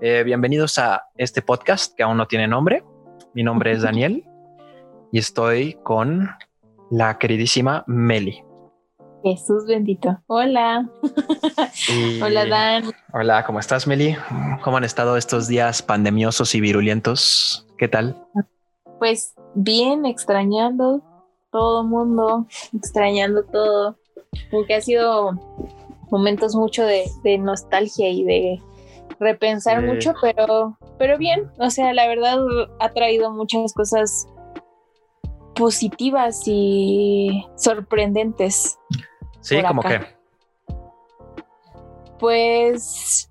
Eh, bienvenidos a este podcast que aún no tiene nombre. Mi nombre es Daniel y estoy con la queridísima Meli. Jesús bendito. Hola. Hola, Dan. Hola, ¿cómo estás, Meli? ¿Cómo han estado estos días pandemiosos y virulentos? ¿Qué tal? Pues bien, extrañando todo mundo, extrañando todo, porque ha sido momentos mucho de, nostalgia y de repensar mucho, pero, pero bien, o sea, la verdad ha traído muchas cosas positivas y sorprendentes. Sí, como que. Pues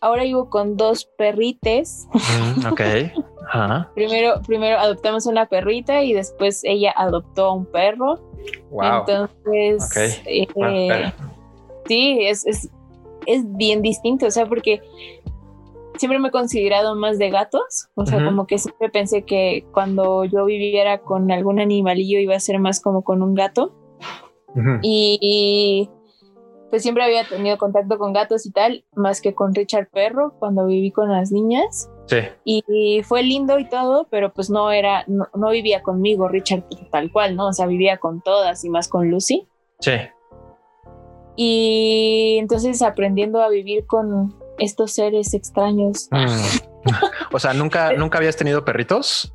ahora vivo con dos perrites. Mm, ok. primero, primero adoptamos una perrita y después ella adoptó un perro. Wow. Entonces, eh, sí, es, es, es bien distinto, o sea, porque siempre me he considerado más de gatos, o sea, como que siempre pensé que cuando yo viviera con algún animalillo iba a ser más como con un gato. y, pues siempre había tenido contacto con gatos y tal, más que con Richard Perro cuando viví con las niñas. Sí. Y, fue lindo y todo, pero pues no era, no, no, vivía conmigo Richard tal cual, ¿no? O sea, vivía con todas y más con Lucy. Sí. Y entonces aprendiendo a vivir con, estos seres extraños. Mm. o sea, nunca, nunca habías tenido perritos.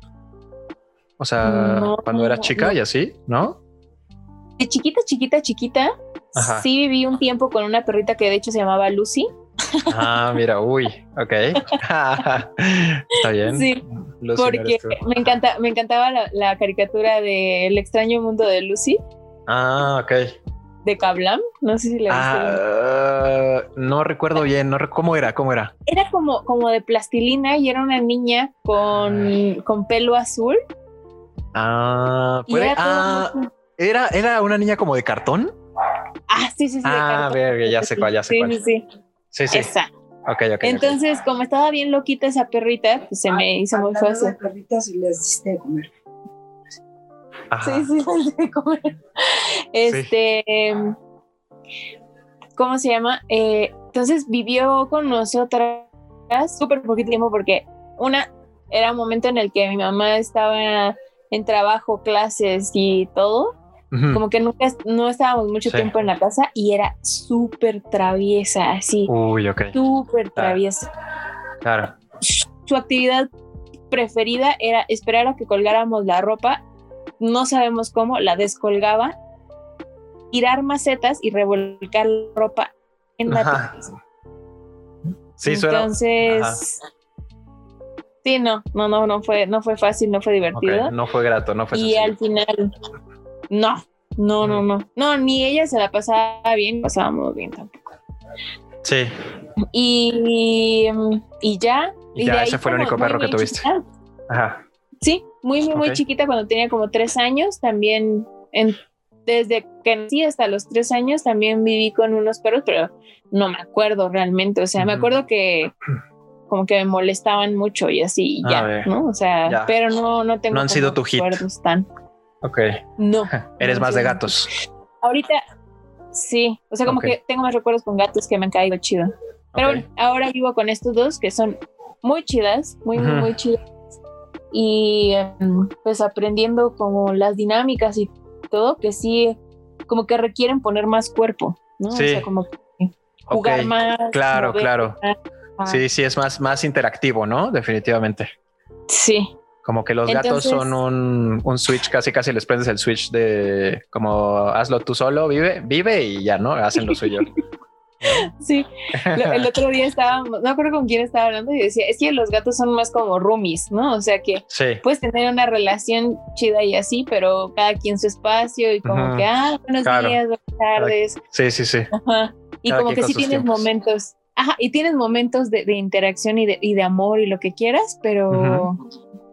O sea, cuando eras chica y así, ¿no? De chiquita, chiquita, chiquita. Sí viví un tiempo con una perrita que de hecho se llamaba Lucy. Ah, mira, uy, ok. Está bien. Sí, porque me encanta, me encantaba la, la caricatura de El extraño mundo de Lucy. Ah, ok de Kablam. No sé si le ah, No recuerdo bien, no ¿cómo era? ¿Cómo era? Era como, como de plastilina y era una niña con, con pelo azul. Ah, ¿puede? ah, era, era una niña como de cartón. Ah, sí, sí, sí. Ah, ver, ya sé cuál, ya sé cuál. Sí, sí, sí. Sí, Esa. Ok, ok. Entonces, como estaba bien loquita esa perrita, pues se me hizo muy fácil. perritas y les diste de comer. Sí, sí, de comer. Este, ¿cómo se llama? Eh, entonces vivió con nosotras súper poquito tiempo porque una era un momento en el que mi mamá estaba en trabajo, clases y todo. Como que nunca no estábamos mucho tiempo en la casa y era súper traviesa, así. Uy, ok. Súper traviesa. Claro. Su actividad preferida era esperar a que colgáramos la ropa no sabemos cómo, la descolgaba, tirar macetas y revolcar la ropa en la Sí, Entonces, sí, no, no, no, no fue, no fue fácil, no fue divertido. no fue grato, no fue Y al final, no, no, no, no, no, ni ella se la pasaba bien, pasábamos bien tampoco. Sí. Y, y ya. Y, ya, ese fue el único perro que tuviste. Ajá. Sí, muy, muy, muy chiquita cuando tenía como tres años. También en, desde que nací hasta los tres años también viví con unos perros, pero no me acuerdo realmente. O sea, me acuerdo que como que me molestaban mucho y así, ya, ¿no? O sea, pero no, no tengo. No han sido tu hit. Tan. Ok. No. Eres más de gatos. Ahorita sí, o sea, como que tengo más recuerdos con gatos que me han caído chido. Pero bueno, ahora vivo con estos dos que son muy chidas, muy, muy, muy chidas y em, pues aprendiendo como las dinámicas y todo, que sí, como que requieren poner más cuerpo, ¿no? Sí. O sea, como jugar más. Claro, claro. Sí, sí, es más, más interactivo, ¿no? Definitivamente. Sí. Como que los gatos son un, un, switch, casi casi les prendes el switch de como hazlo tú solo, vive, vive y ya, ¿no? Hacen lo suyo. Sí, el otro día estábamos, no acuerdo con quién estaba hablando y decía, es que los gatos son más como roomies, ¿no? O sea que puedes tener una relación chida y así, pero cada quien su espacio y como que, ah, buenos días, buenas tardes. Sí, sí, sí. Y como que sí tienes momentos, ajá, y tienes momentos de, interacción y de, y de, amor y lo que quieras, pero...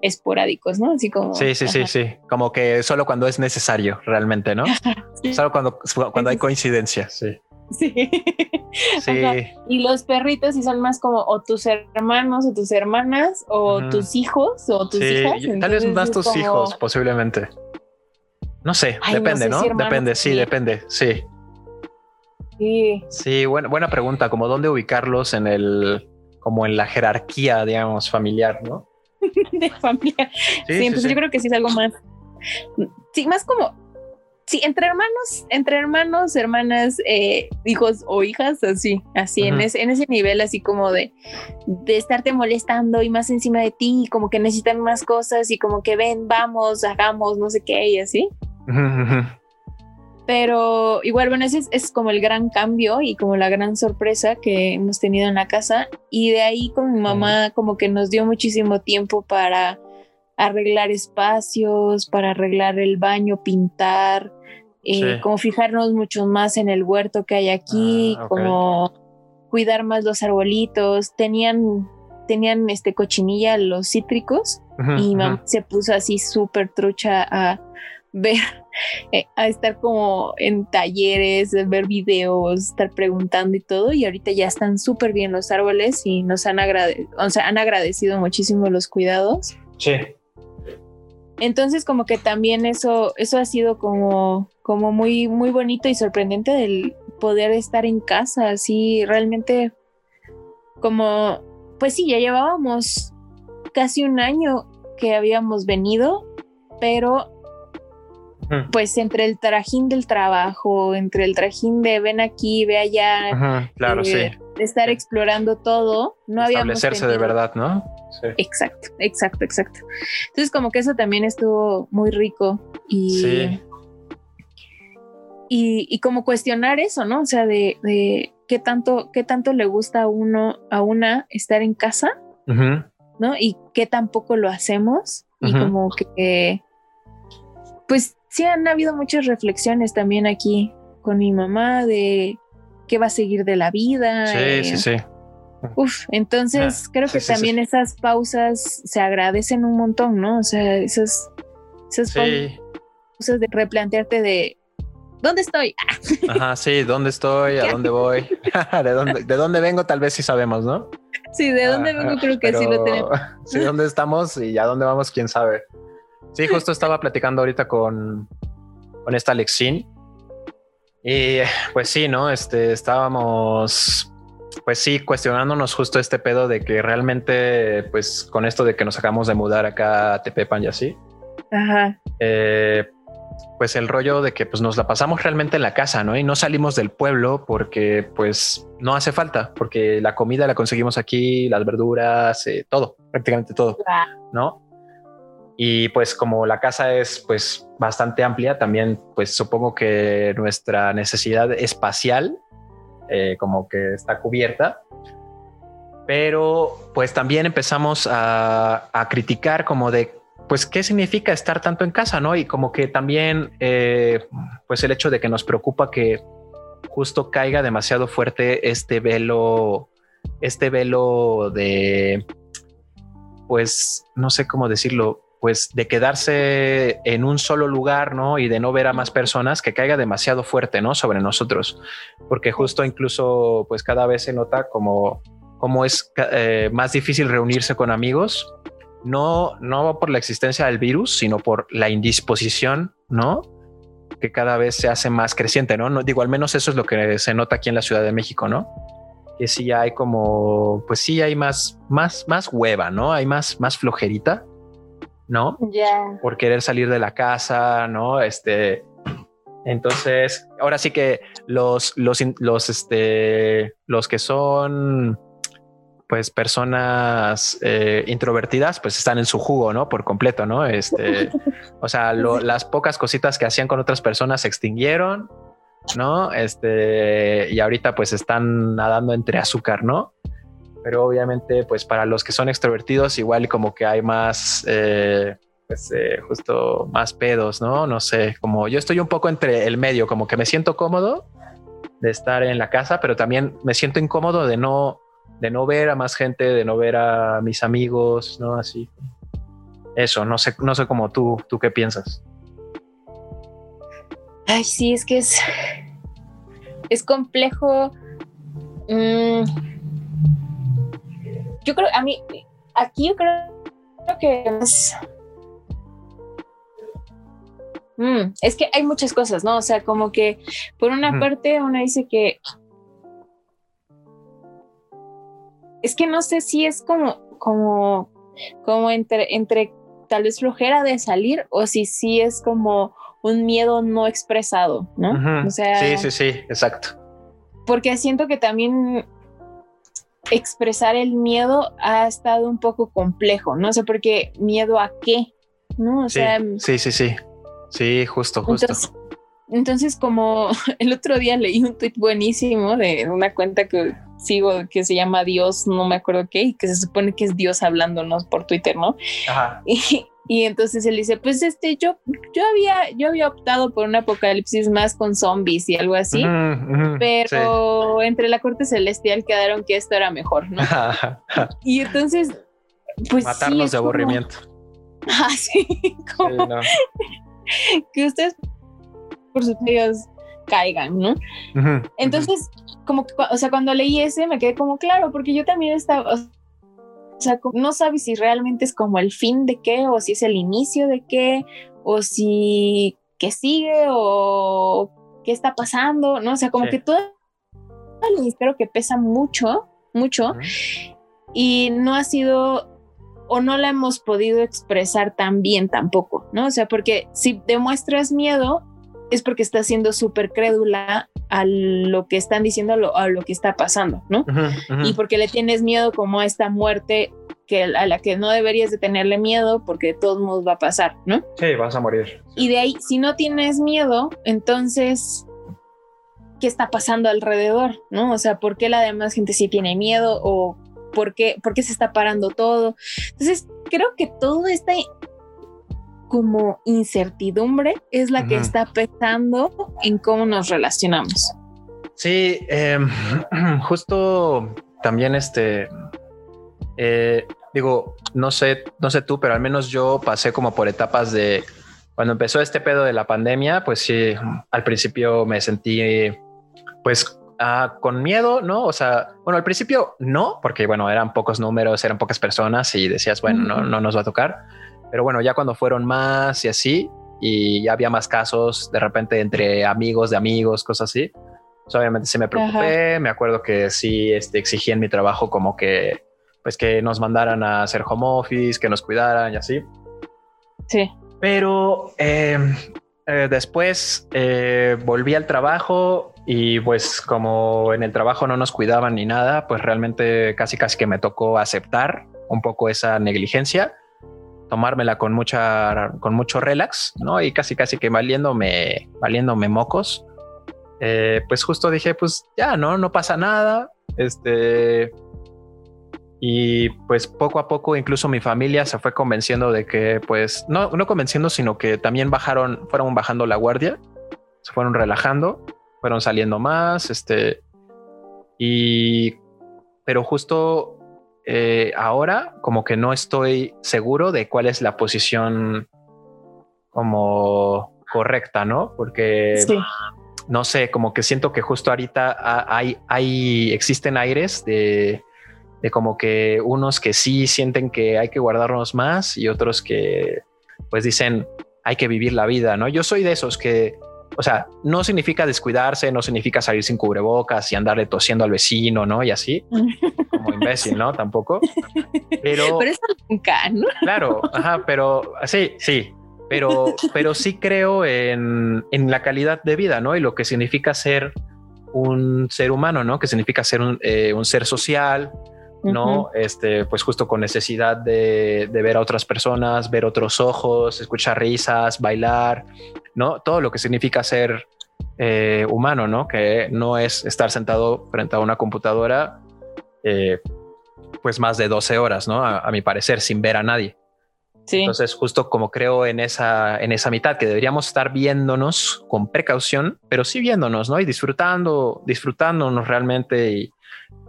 esporádicos, ¿no? Así como. Sí, sí, sí, sí. Como que solo cuando es necesario, realmente, ¿no? Solo cuando, cuando hay coincidencia, sí. Sí. sí. Y los perritos sí son más como o tus hermanos o tus hermanas o tus hijos o tus hijas. Tal vez más tus hijos, posiblemente. No sé, depende, ¿no? depende, sí, depende, sí. Sí. Sí, buena, buena pregunta, como dónde ubicarlos en el, como en la jerarquía, digamos, familiar, ¿no? de familia. Sí, entonces yo creo que sí es algo más, sí, más como, sí, entre hermanos, entre hermanos, hermanas, eh, hijos o hijas, así, así, en, ese, en ese nivel, así como de, de estarte molestando y más encima de ti, y como que necesitan más cosas y como que ven, vamos, hagamos, no sé qué, y así. Pero igual, bueno, ese es, como el gran cambio y como la gran sorpresa que hemos tenido en la casa. Y de ahí con mi mamá como que nos dio muchísimo tiempo para arreglar espacios, para arreglar el baño, pintar, eh, como fijarnos mucho más en el huerto que hay aquí, ah, como cuidar más los arbolitos. Tenían, tenían este cochinilla los cítricos y mamá se puso así súper trucha a ver, eh, a estar como en talleres, ver videos, estar preguntando y todo. Y ahorita ya están súper bien los árboles y nos han, o sea, han agradecido muchísimo los cuidados. Sí. Entonces como que también eso, eso ha sido como, como muy, muy bonito y sorprendente del poder estar en casa, así realmente como, pues sí, ya llevábamos casi un año que habíamos venido, pero pues entre el trajín del trabajo, entre el trajín de ven aquí, ve allá, claro, eh, de estar explorando todo, no había establecerse de verdad, ¿no? Sí. Exacto, exacto, exacto. Entonces como que eso también estuvo muy rico y sí. y, como cuestionar eso, ¿no? O sea, de, qué tanto qué tanto le gusta a uno a una estar en casa, ¿no? Y qué tampoco lo hacemos y como que pues sí han habido muchas reflexiones también aquí con mi mamá de qué va a seguir de la vida. Sí, sí, sí. Uf, entonces ah, creo que también esas pausas se agradecen un montón, ¿no? O sea, esas, esas pausas de replantearte de ¿dónde estoy? Ajá, sí, ¿dónde estoy? ¿A dónde voy? ¿De dónde, ¿De dónde vengo? Tal vez sí sabemos, ¿no? Sí, de dónde vengo creo que sí lo tenemos. Sí, ¿dónde estamos y a dónde vamos? ¿Quién sabe? Sí, justo estaba platicando ahorita con, con esta Alexín. Y pues sí, ¿no? Este, estábamos, pues sí, cuestionándonos justo este pedo de que realmente, pues con esto de que nos acabamos de mudar acá a Tepepan y así. Ajá. Eh, pues el rollo de que pues nos la pasamos realmente en la casa, ¿no? Y no salimos del pueblo porque pues no hace falta, porque la comida la conseguimos aquí, las verduras, eh, todo, prácticamente todo, ¿no? Y pues como la casa es pues bastante amplia, también pues supongo que nuestra necesidad espacial eh, como que está cubierta. Pero pues también empezamos a, criticar como de pues qué significa estar tanto en casa, ¿no? Y como que también eh, pues el hecho de que nos preocupa que justo caiga demasiado fuerte este velo, este velo de pues no sé cómo decirlo, pues de quedarse en un solo lugar, ¿no? Y de no ver a más personas que caiga demasiado fuerte, ¿no? Sobre nosotros, porque justo incluso, pues cada vez se nota como, como es eh, más difícil reunirse con amigos, no, no por la existencia del virus, sino por la indisposición, ¿no? Que cada vez se hace más creciente, ¿no? digo, al menos eso es lo que se nota aquí en la Ciudad de México, ¿no? Que sí hay como, pues sí hay más, más, más hueva, ¿no? Hay más, más flojerita ¿no? Por querer salir de la casa, ¿no? Este, entonces, ahora sí que los, los, los, este, los que son, pues, personas eh, introvertidas, pues están en su jugo, ¿no? Por completo, ¿no? Este, o sea, las pocas cositas que hacían con otras personas se extinguieron, ¿no? Este, y ahorita pues están nadando entre azúcar, ¿no? Pero obviamente pues para los que son extrovertidos igual como que hay más, eh, pues eh, justo más pedos, ¿no? No sé, como yo estoy un poco entre el medio, como que me siento cómodo de estar en la casa, pero también me siento incómodo de no, de no ver a más gente, de no ver a mis amigos, ¿no? Así. Eso, no sé, no sé cómo tú, tú qué piensas. Ay, sí, es que es, es complejo. Mm, yo creo, a mí, aquí yo creo, que es, mm, es que hay muchas cosas, ¿no? O sea, como que por una parte uno dice que es que no sé si es como, como, como entre, entre tal vez flojera de salir o si sí es como un miedo no expresado, ¿no? O sea, sí, sí, sí, exacto. Porque siento que también expresar el miedo ha estado un poco complejo, no sé por qué miedo a qué, ¿no? O sí, sea, sí, sí, sí, sí, justo, justo. Entonces, como el otro día leí un tweet buenísimo de una cuenta que sigo que se llama Dios, no me acuerdo qué, y que se supone que es Dios hablándonos por Twitter, ¿no? Ajá. Y, entonces él dice, pues este, yo, yo había, yo había optado por un apocalipsis más con zombies y algo así, pero entre la corte celestial quedaron que esto era mejor, ¿no? y entonces, pues matarnos de aburrimiento. Ah, sí, como que ustedes por sus medios caigan, ¿no? Entonces, como que, o sea, cuando leí ese me quedé como claro, porque yo también estaba, o sea, no sabes si realmente es como el fin de qué, o si es el inicio de qué, o si qué sigue, o qué está pasando, ¿no? O sea, como que todo el misterio que pesa mucho, mucho, y no ha sido o no la hemos podido expresar tan bien tampoco, ¿no? O sea, porque si demuestras miedo, es porque está siendo súper crédula a lo que están diciendo, a lo, que está pasando, ¿no? Y porque le tienes miedo como a esta muerte que a la que no deberías de tenerle miedo porque de todos modos va a pasar, ¿no? Sí, vas a morir. Y de ahí, si no tienes miedo, entonces, ¿qué está pasando alrededor? ¿No? O sea, ¿por qué la demás gente sí tiene miedo o por qué, por qué se está parando todo? Entonces, creo que todo este como incertidumbre es la que está pesando en cómo nos relacionamos. Sí, em, justo también este, eh, digo, no sé, no sé tú, pero al menos yo pasé como por etapas de cuando empezó este pedo de la pandemia, pues sí, al principio me sentí pues ah, con miedo, ¿no? O sea, bueno, al principio no, porque bueno, eran pocos números, eran pocas personas y decías, bueno, no, no nos va a tocar pero bueno, ya cuando fueron más y así, y ya había más casos de repente entre amigos de amigos, cosas así, pues obviamente sí me preocupé. Me acuerdo que sí este, exigí en mi trabajo como que, pues que nos mandaran a hacer home office, que nos cuidaran y así. Sí. Pero em, eh, después eh, volví al trabajo y pues como en el trabajo no nos cuidaban ni nada, pues realmente casi casi que me tocó aceptar un poco esa negligencia tomármela con mucha, con mucho relax, ¿no? Y casi, casi que valiéndome, valiéndome mocos. Eh, pues justo dije, pues ya, ¿no? No pasa nada. Este. Y pues poco a poco, incluso mi familia se fue convenciendo de que, pues, no, no convenciendo, sino que también bajaron, fueron bajando la guardia, se fueron relajando, fueron saliendo más, este. Y. Pero justo eh, ahora como que no estoy seguro de cuál es la posición como correcta, ¿no? Porque no sé, como que siento que justo ahorita hay, hay existen aires de, de como que unos que sí sienten que hay que guardarnos más y otros que pues dicen hay que vivir la vida, ¿no? Yo soy de esos que o sea, no significa descuidarse, no significa salir sin cubrebocas y andarle tosiendo al vecino, ¿no? Y así, como imbécil, ¿no? Tampoco. Pero, pero eso nunca, ¿no? Claro, ajá, pero sí, sí, pero, pero sí creo en, en, la calidad de vida, ¿no? Y lo que significa ser un ser humano, ¿no? Que significa ser un, eh, un ser social, ¿no? Este, pues justo con necesidad de, de, ver a otras personas, ver otros ojos, escuchar risas, bailar, ¿no? Todo lo que significa ser eh, humano, ¿no? Que no es estar sentado frente a una computadora, eh, pues más de 12 horas, ¿no? A, mi parecer, sin ver a nadie. Sí. Entonces, justo como creo en esa, en esa mitad, que deberíamos estar viéndonos con precaución, pero sí viéndonos, ¿no? Y disfrutando, disfrutándonos realmente y,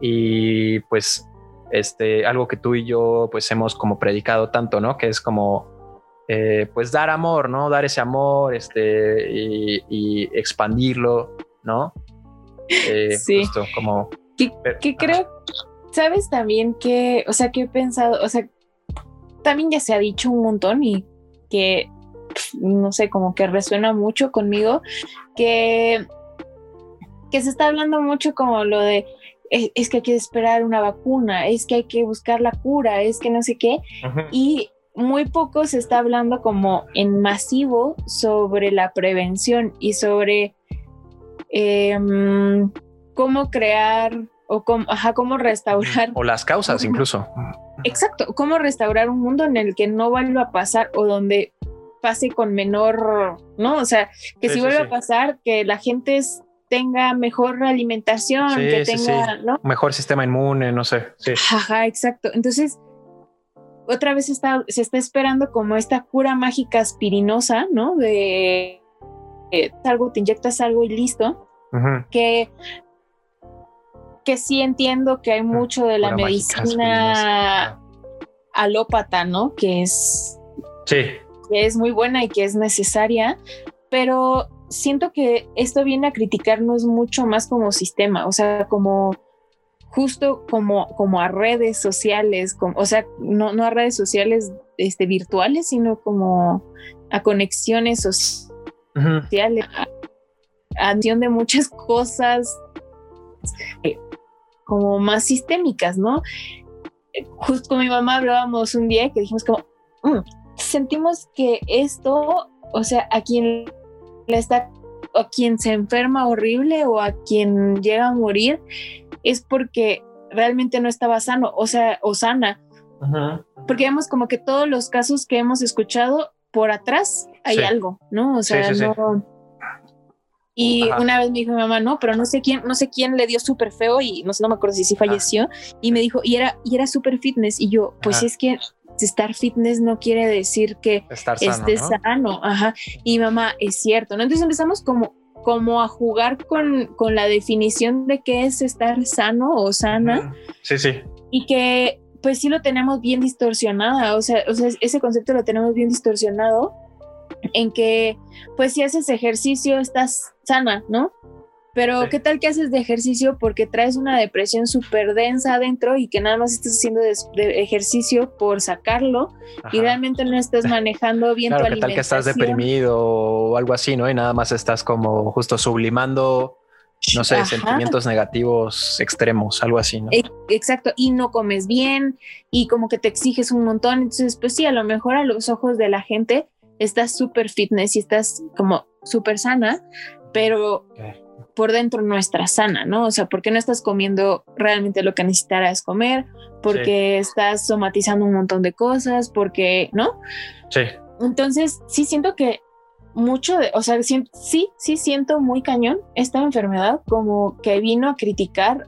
y pues este, algo que tú y yo pues hemos como predicado tanto, ¿no? Que es como, eh, pues dar amor, ¿no? Dar ese amor, este, y, expandirlo, ¿no? Eh, sí. Justo como... Que, creo, sabes también que, o sea, que he pensado, o sea, también ya se ha dicho un montón y que, no sé, como que resuena mucho conmigo, que, que se está hablando mucho como lo de es, que hay que esperar una vacuna, es que hay que buscar la cura, es que no sé qué. Y muy poco se está hablando como en masivo sobre la prevención y sobre em, cómo crear o cómo, cómo restaurar. O las causas incluso. Exacto, cómo restaurar un mundo en el que no vuelva a pasar o donde pase con menor, ¿no? O sea, que si vuelve a pasar, que la gente tenga mejor alimentación, que tenga, ¿no? Mejor sistema inmune, no sé. Ajá, exacto. Entonces, otra vez está, se está esperando como esta cura mágica aspirinosa, ¿no? De, algo, te inyectas algo y listo. Que que sí entiendo que hay mucho de la medicina alópata, ¿no? Que es. Sí. Que es muy buena y que es necesaria, pero siento que esto viene a criticarnos mucho más como sistema, o sea, como justo como, como a redes sociales, como, o sea, no, no a redes sociales este, virtuales, sino como a conexiones sociales, a, de muchas cosas eh, como más sistémicas, ¿no? Justo con mi mamá hablábamos un día que dijimos como, mm, sentimos que esto, o sea, a quien le está, a quien se enferma horrible o a quien llega a morir, es porque realmente no estaba sano, o sea, o sana. Porque vemos como que todos los casos que hemos escuchado por atrás hay algo, ¿no? O sea, no. Y una vez me dijo mi mamá, no, pero no sé quién, no sé quién le dio súper feo y no sé, no me acuerdo si sí falleció. Y me dijo, y era, y era súper fitness. Y yo, pues es que estar fitness no quiere decir que estés sano. Ajá. Y mamá, es cierto, ¿no? Entonces empezamos como como a jugar con, con, la definición de qué es estar sano o sana. Sí, sí. Y que pues sí lo tenemos bien distorsionada, o sea, o sea, ese concepto lo tenemos bien distorsionado en que pues si haces ejercicio estás sana, ¿no? Pero ¿qué tal que haces de ejercicio porque traes una depresión súper densa adentro y que nada más estás haciendo de, ejercicio por sacarlo y realmente no estás manejando bien tu alimentación? ¿Qué tal que estás deprimido o algo así, no? Y nada más estás como justo sublimando, no sé, sentimientos negativos extremos, algo así, ¿no? Exacto, y no comes bien y como que te exiges un montón. Entonces, pues sí, a lo mejor a los ojos de la gente estás súper fitness y estás como súper sana, pero por dentro no estás sana, ¿no? O sea, porque no estás comiendo realmente lo que necesitarás comer, porque estás somatizando un montón de cosas, porque, ¿no? Sí. Entonces, sí siento que mucho de, o sea, sí, sí siento muy cañón esta enfermedad como que vino a criticar,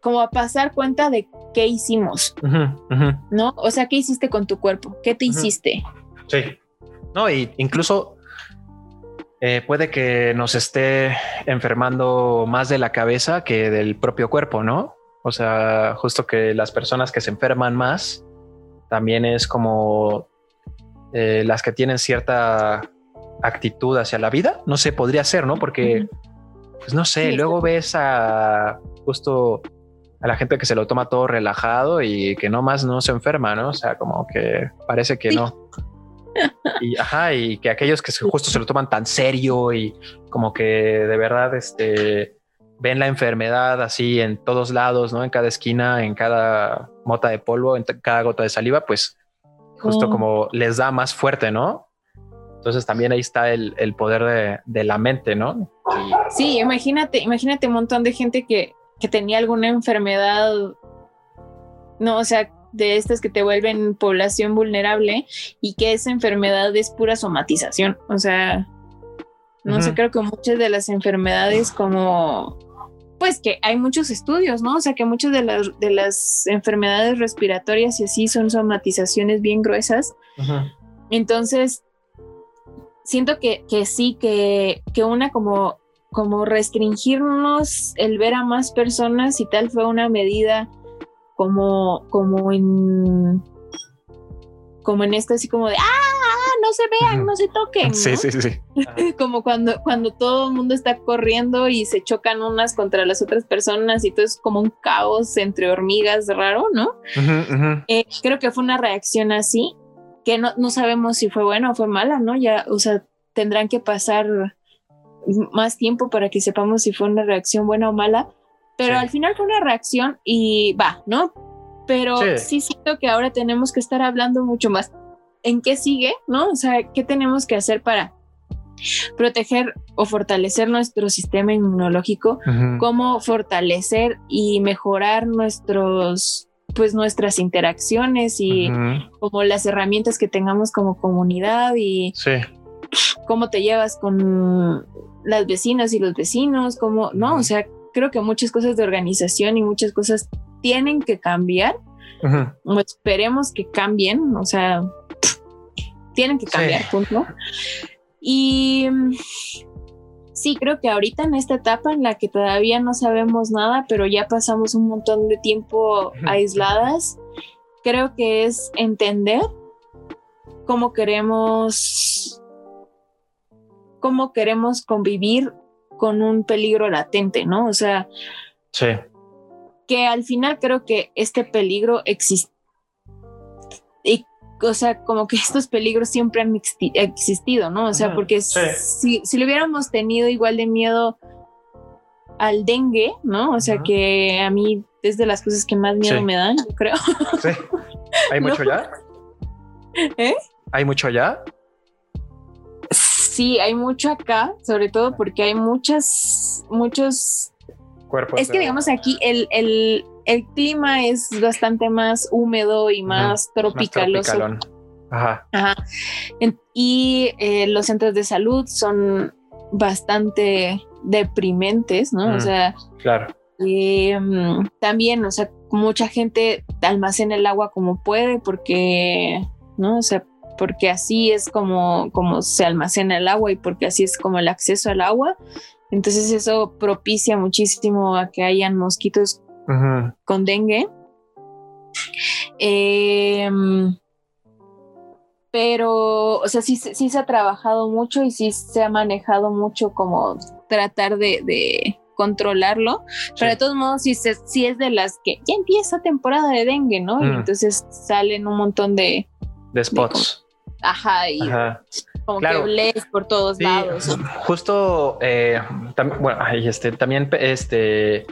como a pasar cuenta de qué hicimos, ¿no? O sea, ¿qué hiciste con tu cuerpo? ¿Qué te hiciste? Sí. No, y incluso eh, puede que nos esté enfermando más de la cabeza que del propio cuerpo, ¿no? O sea, justo que las personas que se enferman más también es como eh, las que tienen cierta actitud hacia la vida. No sé, podría ser, ¿no? Porque, pues no sé, luego ves a justo a la gente que se lo toma todo relajado y que no más no se enferma, ¿no? O sea, como que parece que no y, ajá, y que aquellos que justo se lo toman tan serio y como que de verdad este, ven la enfermedad así en todos lados, ¿no? En cada esquina, en cada mota de polvo, en cada gota de saliva, pues justo oh. como les da más fuerte, ¿no? Entonces también ahí está el, poder de, de, la mente, ¿no? Sí, imagínate, imagínate un montón de gente que, que tenía alguna enfermedad, no, o sea, de estas que te vuelven población vulnerable y que esa enfermedad es pura somatización. O sea, no sé, creo que muchas de las enfermedades como, pues que hay muchos estudios, ¿no? O sea, que muchas de las, de las enfermedades respiratorias y así son somatizaciones bien gruesas. Entonces, siento que, que sí, que, que una como, como restringirnos el ver a más personas y tal fue una medida como, como en como en esto así como de ah no se vean no se toquen sí sí sí como cuando cuando todo el mundo está corriendo y se chocan unas contra las otras personas y todo es como un caos entre hormigas raro no eh, creo que fue una reacción así que no, no sabemos si fue buena o fue mala no ya o sea tendrán que pasar más tiempo para que sepamos si fue una reacción buena o mala Pero Sí. al final fue una reacción y va, ¿no? Pero Sí. sí siento que ahora tenemos que estar hablando mucho más en qué sigue, ¿no? O sea, qué tenemos que hacer para proteger o fortalecer nuestro sistema inmunológico, cómo fortalecer y mejorar nuestros pues nuestras interacciones y como las herramientas que tengamos como comunidad y Sí, cómo te llevas con las vecinas y los vecinos, cómo, no, o sea, creo que muchas cosas de organización y muchas cosas tienen que cambiar, o esperemos que cambien, o sea, tienen que Sí. cambiar, punto. Y sí, creo que ahorita en esta etapa en la que todavía no sabemos nada, pero ya pasamos un montón de tiempo aisladas, creo que es entender cómo queremos cómo queremos convivir con un peligro latente, ¿no? O sea, sí, que al final creo que este peligro existe. Y, o sea, como que estos peligros siempre han exi- existido, ¿no? O sea, porque sí. si, si le hubiéramos tenido igual de miedo al dengue, ¿no? O sea, que a mí es de las cosas que más miedo Sí. me dan, yo creo. sí. ¿Hay No. mucho ya? ¿Eh? ¿Hay mucho ya? Sí, hay mucho acá, sobre todo porque hay muchas, muchos Cuerpos Es que digamos aquí el, el, el clima es bastante más húmedo y más más tropicaloso. tropicalón. Ajá. Ajá. En- y eh, los centros de salud son bastante deprimentes, ¿no? Mm. O sea, Claro. eh, mm, también, o sea, mucha gente almacena el agua como puede porque, ¿no? O sea, porque así es como, como se almacena el agua y porque así es como el acceso al agua. Entonces eso propicia muchísimo a que hayan mosquitos con dengue. Em, pero, o sea, sí, se- sí se ha trabajado mucho y sí se ha manejado mucho como tratar de, de controlarlo. Pero de todos modos, sí, se- sí es de las que ya empieza temporada de dengue, ¿no? Y Mm. entonces salen un montón de, De spots. Ajá, y Ajá. como claro. que lees por todos Sí, lados. justo, eh, bueno, ay, este, también, este,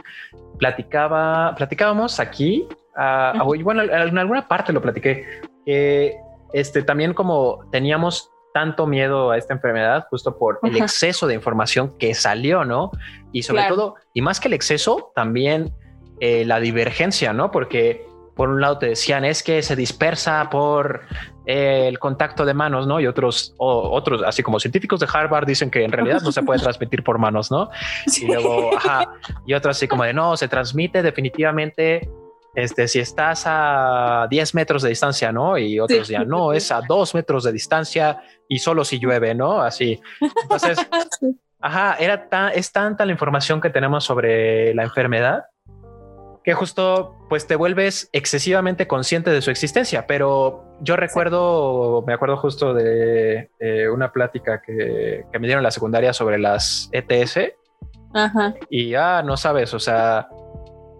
platicaba, platicábamos aquí, ah, Ujú. y bueno, en alguna parte lo platiqué, que este, también como teníamos tanto miedo a esta enfermedad justo por el Ajá. exceso de información que salió, ¿no? Y sobre Claro. todo, y más que el exceso, también eh, la divergencia, ¿no? Porque por un lado te decían es que se dispersa por eh, el contacto de manos, ¿no? Y otros, o- otros, así como científicos de Harvard dicen que en realidad no se puede transmitir por manos, ¿no? Sí. Y luego, ajá, y otros así como de no, se transmite definitivamente este, si estás a 10 metros de distancia, ¿no? Y otros Sí. ya no, es a 2 metros de distancia y solo si llueve, ¿no? Así. Entonces, ajá, era tan, es tanta la información que tenemos sobre la enfermedad que justo pues te vuelves excesivamente consciente de su existencia. Pero yo recuerdo, me acuerdo justo de una plática que, que me dieron en la secundaria sobre las ETS Ajá. y ah, no sabes, o sea,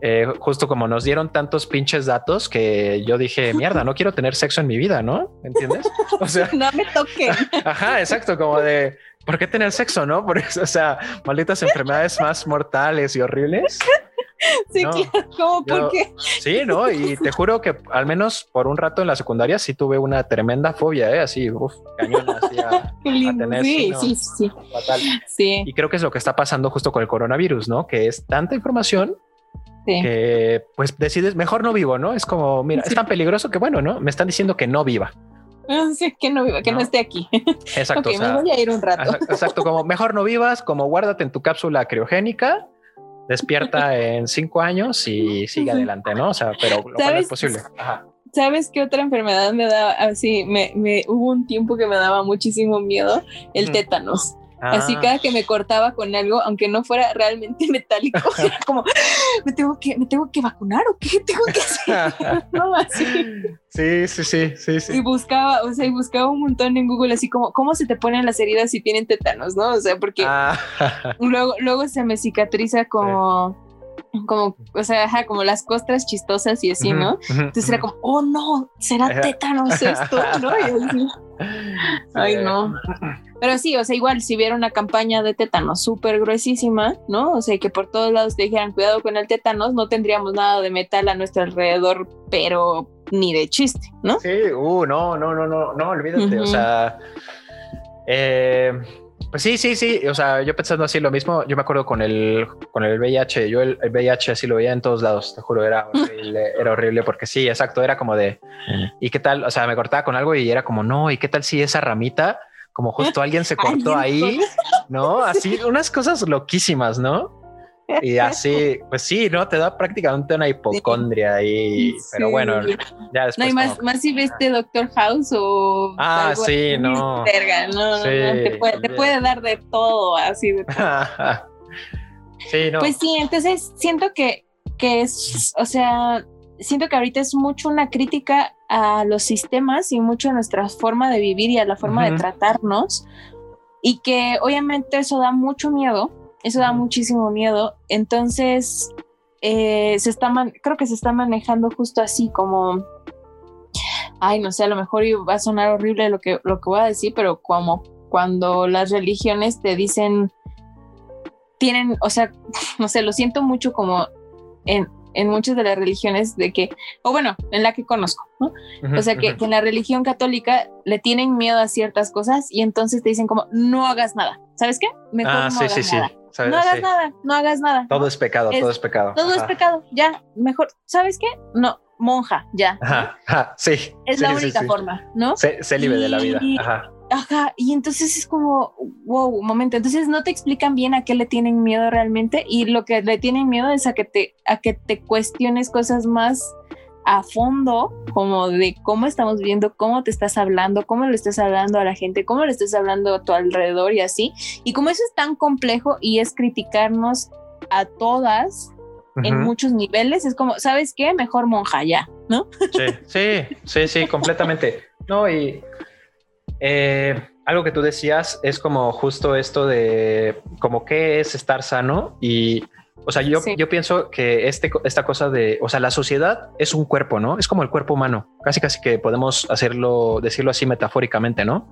eh, justo como nos dieron tantos pinches datos que yo dije, mierda, no quiero tener sexo en mi vida, ¿no? ¿Entiendes? O sea, No me toquen. ajá, exacto, como de, ¿por qué tener sexo, no? Porque, o sea, malditas enfermedades más mortales y horribles. Sí, No, claro. ¿Cómo? yo- ¿Por qué? Sí, ¿no? Y te juro que al menos por un rato en la secundaria sí tuve una tremenda fobia, ¿eh? Así, uff, cañón, así a, lindo. tener, sí, sí, sí, sí. fatal. Sí, Y creo que es lo que está pasando justo con el coronavirus, ¿no? Que es tanta información sí. que pues decides mejor no vivo, ¿no? Es como, mira, Sí. es tan peligroso que bueno, ¿no? Me están diciendo que no viva. Ah, que no viva, que no, No. esté aquí. Exacto. ok, o sea, me voy a ir un rato. exacto, como mejor no vivas, como guárdate en tu cápsula criogénica, despierta en cinco años y sigue adelante, ¿no? O sea, pero lo cual es posible. Ajá. ¿Sabes qué otra enfermedad me daba? Así, me, me hubo un tiempo que me daba muchísimo miedo, el Mm. Así Ah, cada que me cortaba con algo, aunque no fuera realmente metálico, era como, ¿me tengo que, me tengo que vacunar o qué tengo que hacer? No, así. sí, sí, sí, sí, Y sí. buscaba, o sea, y buscaba un montón en Google, así como, ¿cómo se te ponen las heridas si tienen tétanos, no? O sea, porque Ah, luego, luego se me cicatriza como, como, o sea, ajá, como las costras chistosas y así, ¿no? Entonces era como, oh no, será tétanos esto, ¿no? Y así. Ay, no. Pero sí, o sea, igual si hubiera una campaña de tétanos súper gruesísima, ¿no? O sea, que por todos lados te dijeran cuidado con el tétanos, no tendríamos nada de metal a nuestro alrededor, pero ni de chiste, ¿no? Sí, uh, no, no, no, no, no, olvídate, o sea, eh, pues sí, sí, sí. O sea, yo pensando así lo mismo, yo me acuerdo con el, con el VIH. Yo el, VIH así lo veía en todos lados, te juro, era horrible, era horrible porque sí, exacto, era como de, ¿y qué tal? O sea, me cortaba con algo y era como, no, ¿y qué tal si esa ramita, como justo alguien se cortó ahí, ¿no? Así, unas cosas loquísimas, ¿no? Y así, pues sí, ¿no? Te da prácticamente una hipocondria y, pero bueno, ya después. No, hay más, más si ves Doctor House o. Ah, sí, no. no, te, puede, dar de todo, así de sí, no. Pues sí, entonces siento que, que es, o sea, siento que ahorita es mucho una crítica a los sistemas y mucho a nuestra forma de vivir y a la forma de tratarnos. Y que obviamente eso da mucho miedo eso da muchísimo miedo. Entonces, eh, se está creo que se está manejando justo así como, ay, no sé, a lo mejor va a sonar horrible lo que, lo que voy a decir, pero como cuando las religiones te dicen, tienen, o sea, no sé, lo siento mucho como en, en muchas de las religiones de que, o bueno, en la que conozco, ¿no? o sea, que, que, en la religión católica le tienen miedo a ciertas cosas y entonces te dicen como, no hagas nada. ¿Sabes qué? Mejor ah, no sí, hagas sí, nada. Sí. No hagas nada, no hagas nada. Todo es pecado, todo es pecado. Todo es pecado, ya, mejor. ¿Sabes qué? No, monja, ya. Ajá, sí. Es la única forma, ¿no? Se libre de la vida. Ajá. Ajá, y entonces es como, wow, un momento, entonces no te explican bien a qué le tienen miedo realmente y lo que le tienen miedo es a que te, a que te cuestiones cosas más a fondo, como de cómo estamos viendo, cómo te estás hablando, cómo le estás hablando a la gente, cómo le estás hablando a tu alrededor y así. Y como eso es tan complejo y es criticarnos a todas en muchos niveles, es como, ¿sabes qué? Mejor monja ya, ¿no? Sí, sí, sí, sí, completamente. No, y eh, algo que tú decías es como justo esto de como qué es estar sano y o sea, yo, yo pienso que este, esta cosa de, o sea, la sociedad es un cuerpo, ¿no? Es como el cuerpo humano, casi casi que podemos hacerlo, decirlo así metafóricamente, ¿no?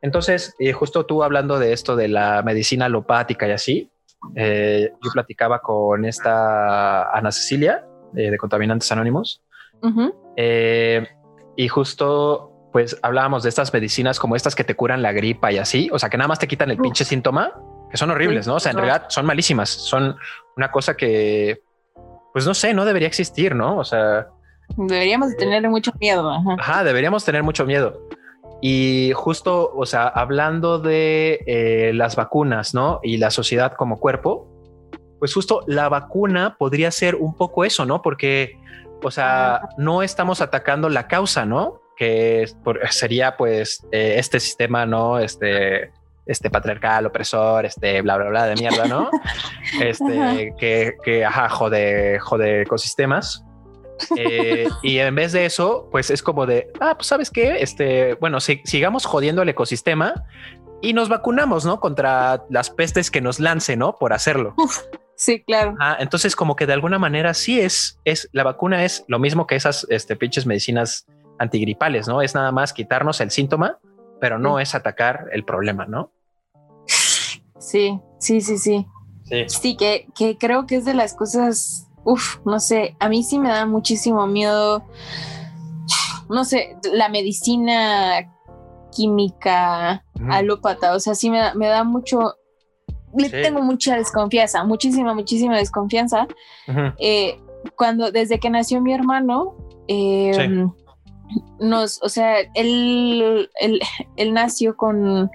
Entonces, eh, justo tú hablando de esto de la medicina alopática y así, eh, yo platicaba con esta Ana Cecilia de Contaminantes Anónimos. Y justo pues hablábamos de estas medicinas como estas que te curan la gripa y así, o sea, que nada más te quitan el pinche síntoma, que son horribles, ¿no? O sea, en realidad son malísimas, son una cosa que, pues no sé, no debería existir, ¿no? O sea... Deberíamos tener mucho miedo. Ajá. deberíamos tener mucho miedo. Y justo, o sea, hablando de eh, las vacunas, ¿no? Y la sociedad como cuerpo, pues justo la vacuna podría ser un poco eso, ¿no? Porque, o sea, no estamos atacando la causa, ¿no? que sería pues eh, este sistema, ¿no? Este, este patriarcal, opresor, este bla, bla, bla de mierda, ¿no? Este, que, que, ajá, jode, jode ecosistemas. Eh, y en vez de eso, pues es como de, ah, pues sabes qué, este, bueno, sigamos jodiendo el ecosistema y nos vacunamos, ¿no? Contra las pestes que nos lance, ¿no? Por hacerlo. sí, claro. Ah, entonces como que de alguna manera sí es, es, la vacuna es lo mismo que esas, este, pinches medicinas antigripales, ¿no? Es nada más quitarnos el síntoma, pero no es atacar el problema, ¿no? Sí, sí, sí, sí. Sí, que, que creo que es de las cosas, uff, no sé, a mí sí me da muchísimo miedo, no sé, la medicina química alópata, o sea, sí me da, me da mucho, le tengo mucha desconfianza, muchísima, muchísima desconfianza. Eh, cuando, desde que nació mi hermano, eh, nos, o sea, él, él, nació con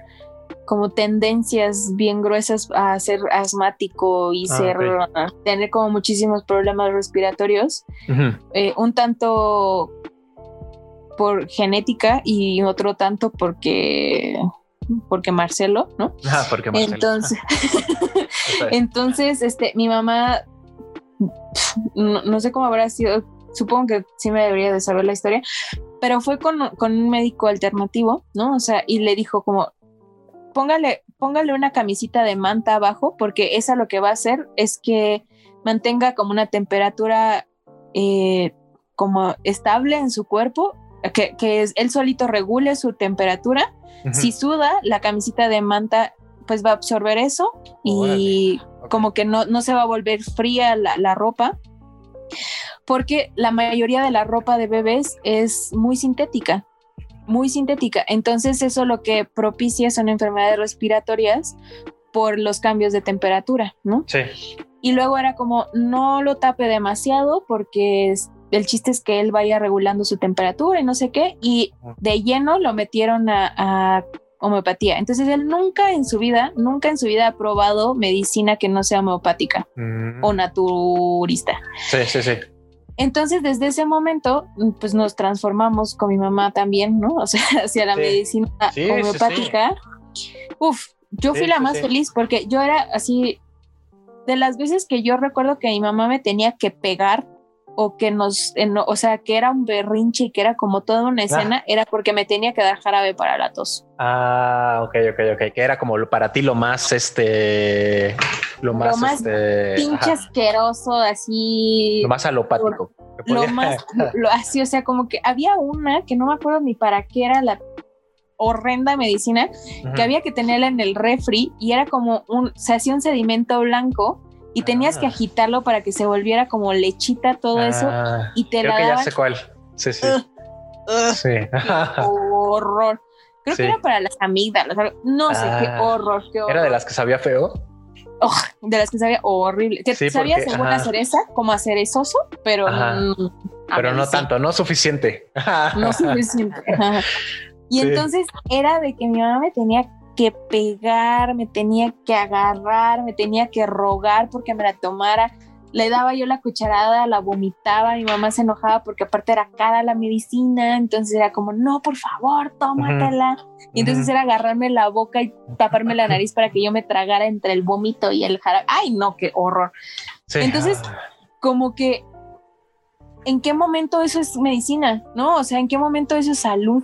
como tendencias bien gruesas a ser asmático y ah, ser tener como muchísimos problemas respiratorios eh, un tanto por genética y otro tanto porque porque Marcelo no ah, porque Marcelo. entonces entonces este mi mamá no, sé cómo habrá sido supongo que sí me debería de saber la historia, pero fue con, un médico alternativo, ¿no? O sea, y le dijo como, póngale, póngale una camisita de manta abajo, porque esa lo que va a hacer es que mantenga como una temperatura eh, como estable en su cuerpo que, que es, él solito regule su temperatura. Si suda, la camisita de manta pues va a absorber eso y como que no, no se va a volver fría la, la ropa porque la mayoría de la ropa de bebés es muy sintética, muy sintética. Entonces eso lo que propicia son enfermedades respiratorias por los cambios de temperatura, ¿no? Sí. Y luego era como, no lo tape demasiado porque el chiste es que él vaya regulando su temperatura y no sé qué. Y de lleno lo metieron a, homeopatía. Entonces él nunca en su vida, nunca en su vida ha probado medicina que no sea homeopática Mm. o naturista. Sí, sí, sí. Entonces, desde ese momento, pues nos transformamos con mi mamá también, ¿no? O sea, hacia la Sí. medicina Sí, sí, homeopática. Uf, yo fui la más feliz porque yo era así, de las veces que yo recuerdo que mi mamá me tenía que pegar o que nos, en- o sea, que era un berrinche y que era como toda una escena, era porque me tenía que dar jarabe para la tos. Ah, ok, ok, ok. Que era como lo- para ti lo más, este, lo más, más este, Pinche ajá, asqueroso, así. lo más alopático. lo más, lo, así, o sea, como que había una que no me acuerdo ni para qué era la horrenda medicina, que había que tenerla en el refri y era como un, se hacía un sedimento blanco y tenías que Ah. agitarlo para que se volviera como lechita todo eso Ah, y te creo la que ya daban sé cuál. Sí, sí. Sí. horror. Creo Sí. que era para las amígdalas, no sé, qué Ah. horror, qué horror. Era de las que sabía feo. de las que sabía horrible. Que Sí, sabía porque- según ajá. a cereza, como a cerezoso, pero mm, Pero no tanto, no suficiente. no suficiente. Ajá. Y Sí. entonces era de que mi mamá me tenía que pegar, me tenía que agarrar, me tenía que rogar porque me la tomara. Le daba yo la cucharada, la vomitaba, mi mamá se enojaba porque aparte era cara la medicina, entonces era como, no, por favor, tómatela. Y entonces era agarrarme la boca y taparme la nariz para que yo me tragara entre el vómito y el jarabe. Ay, no, qué horror. Sí. Entonces, como que, ¿en qué momento eso es medicina? ¿No? O sea, ¿en qué momento eso es salud?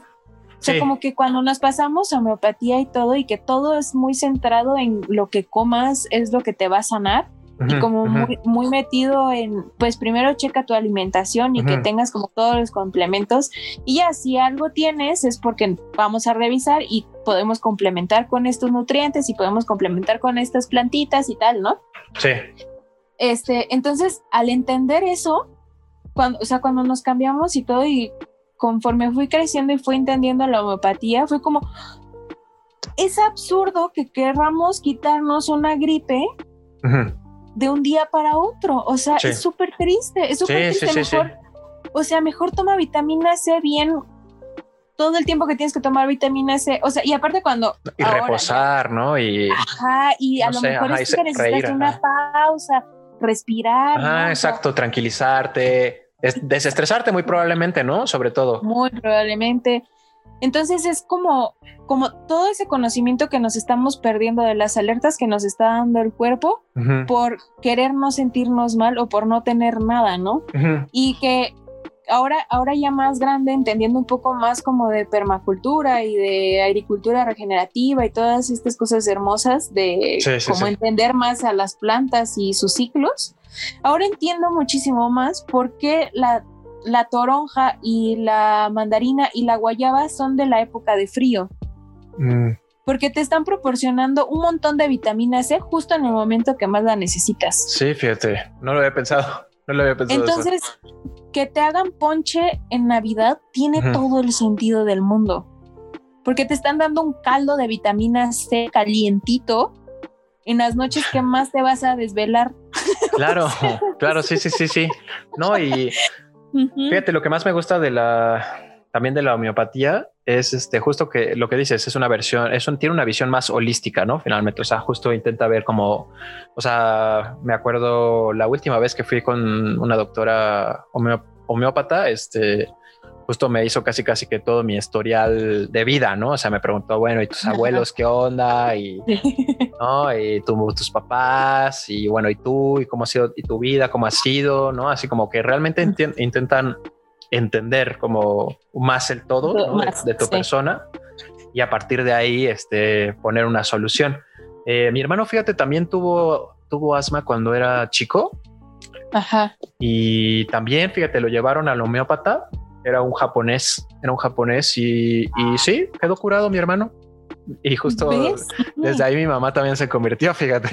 O sea, Sí. como que cuando nos pasamos a homeopatía y todo, y que todo es muy centrado en lo que comas, es lo que te va a sanar, y como ujú. muy, muy metido en, pues primero checa tu alimentación y que Ujú. tengas como todos los complementos, y ya si algo tienes es porque vamos a revisar y podemos complementar con estos nutrientes y podemos complementar con estas plantitas y tal, ¿no? Sí. Este, entonces, al entender eso, cuando, o sea, cuando nos cambiamos y todo, y conforme fui creciendo y fui entendiendo la homeopatía, fue como, es absurdo que querramos quitarnos una gripe de un día para otro. O sea, Sí. es súper triste, es súper Sí, triste. sí, mejor, O sea, mejor toma vitamina C bien todo el tiempo que tienes que tomar vitamina C. O sea, y aparte cuando... Y ahora ya- reposar, ¿no? Y. Ajá, y a No lo sé, mejor ajá, es que necesitas reír, una ajá. pausa, respirar. Ah, exacto. Tranquilizarte, es- desestresarte muy probablemente, ¿no? Sobre todo. Muy probablemente. Entonces es como, como todo ese conocimiento que nos estamos perdiendo de las alertas que nos está dando el cuerpo por querer no sentirnos mal o por no tener nada, ¿no? Y que ahora, ahora ya más grande, entendiendo un poco más como de permacultura y de agricultura regenerativa y todas estas cosas hermosas de Sí, sí, como sí. entender más a las plantas y sus ciclos, ahora entiendo muchísimo más por qué la, la toronja y la mandarina y la guayaba son de la época de frío. Mm, Porque te están proporcionando un montón de vitamina C justo en el momento que más la necesitas. Sí, fíjate. No lo había pensado. No lo había pensado. eso. Entonces, que te hagan ponche en Navidad tiene todo el sentido del mundo. Porque te están dando un caldo de vitamina C calientito en las noches que más te vas a desvelar. Claro, claro, sí, sí, sí, sí. No, y fíjate, lo que más me gusta de la también de la homeopatía es este justo que lo que dices es una versión, es un, tiene una visión más holística, ¿no? Finalmente, o sea, justo intenta ver como, o sea, me acuerdo la última vez que fui con una doctora homeo- homeópata, este, justo me hizo casi casi que todo mi historial de vida, ¿no? O sea, me preguntó, bueno, ¿y tus abuelos qué onda? Y ¿no? Y tu- tus papás, y bueno, y tú, y cómo ha sido, y tu vida, cómo ha sido, ¿no? Así como que realmente intentan entender como más el todo ¿no? de- Más, de, tu sí. persona y a partir de ahí este, poner una solución. Eh, mi hermano, fíjate, también tuvo, tuvo asma cuando era chico Ajá. y también, fíjate, lo llevaron al homeópata Era un japonés, era un japonés y, y sí, quedó curado mi hermano. Y justo ¿Ves? desde ahí mi mamá también se convirtió, fíjate.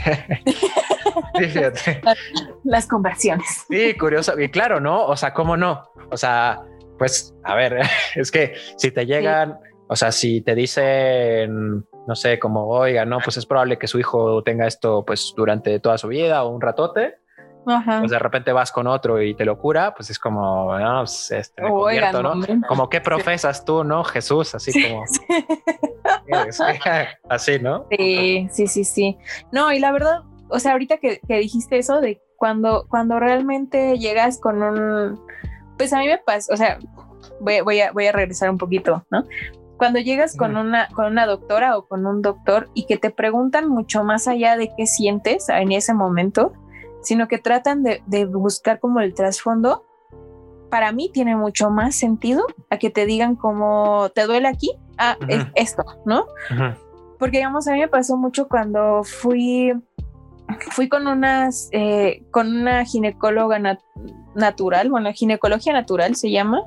Sí, fíjate. Las conversiones. Sí, curioso. Y claro, ¿no? O sea, ¿cómo no? O sea, pues, a ver, es que si te llegan, o sea, si te dicen, no sé, como, oiga, no, pues es probable que su hijo tenga esto pues durante toda su vida o un ratote, Ajá. pues de repente vas con otro y te lo cura, pues es como, no, pues, este, me Oigan, convierto, ¿no? hombre. Como, ¿qué profesas tú, no? Jesús, así como, así, ¿no? Sí, sí, sí, sí. No, y la verdad, o sea, ahorita que, que dijiste eso de cuando, cuando realmente llegas con un, pues a mí me pasa, o sea, voy, voy a, voy a regresar un poquito, ¿no? Cuando llegas con una, con una doctora o con un doctor y que te preguntan mucho más allá de qué sientes en ese momento, sino que tratan de, de buscar como el trasfondo, para mí tiene mucho más sentido a que te digan como, ¿te duele aquí? Ah, es esto, ¿no? Porque digamos a mí me pasó mucho cuando fui fui con unas eh, con una ginecóloga nat- natural bueno ginecología natural se llama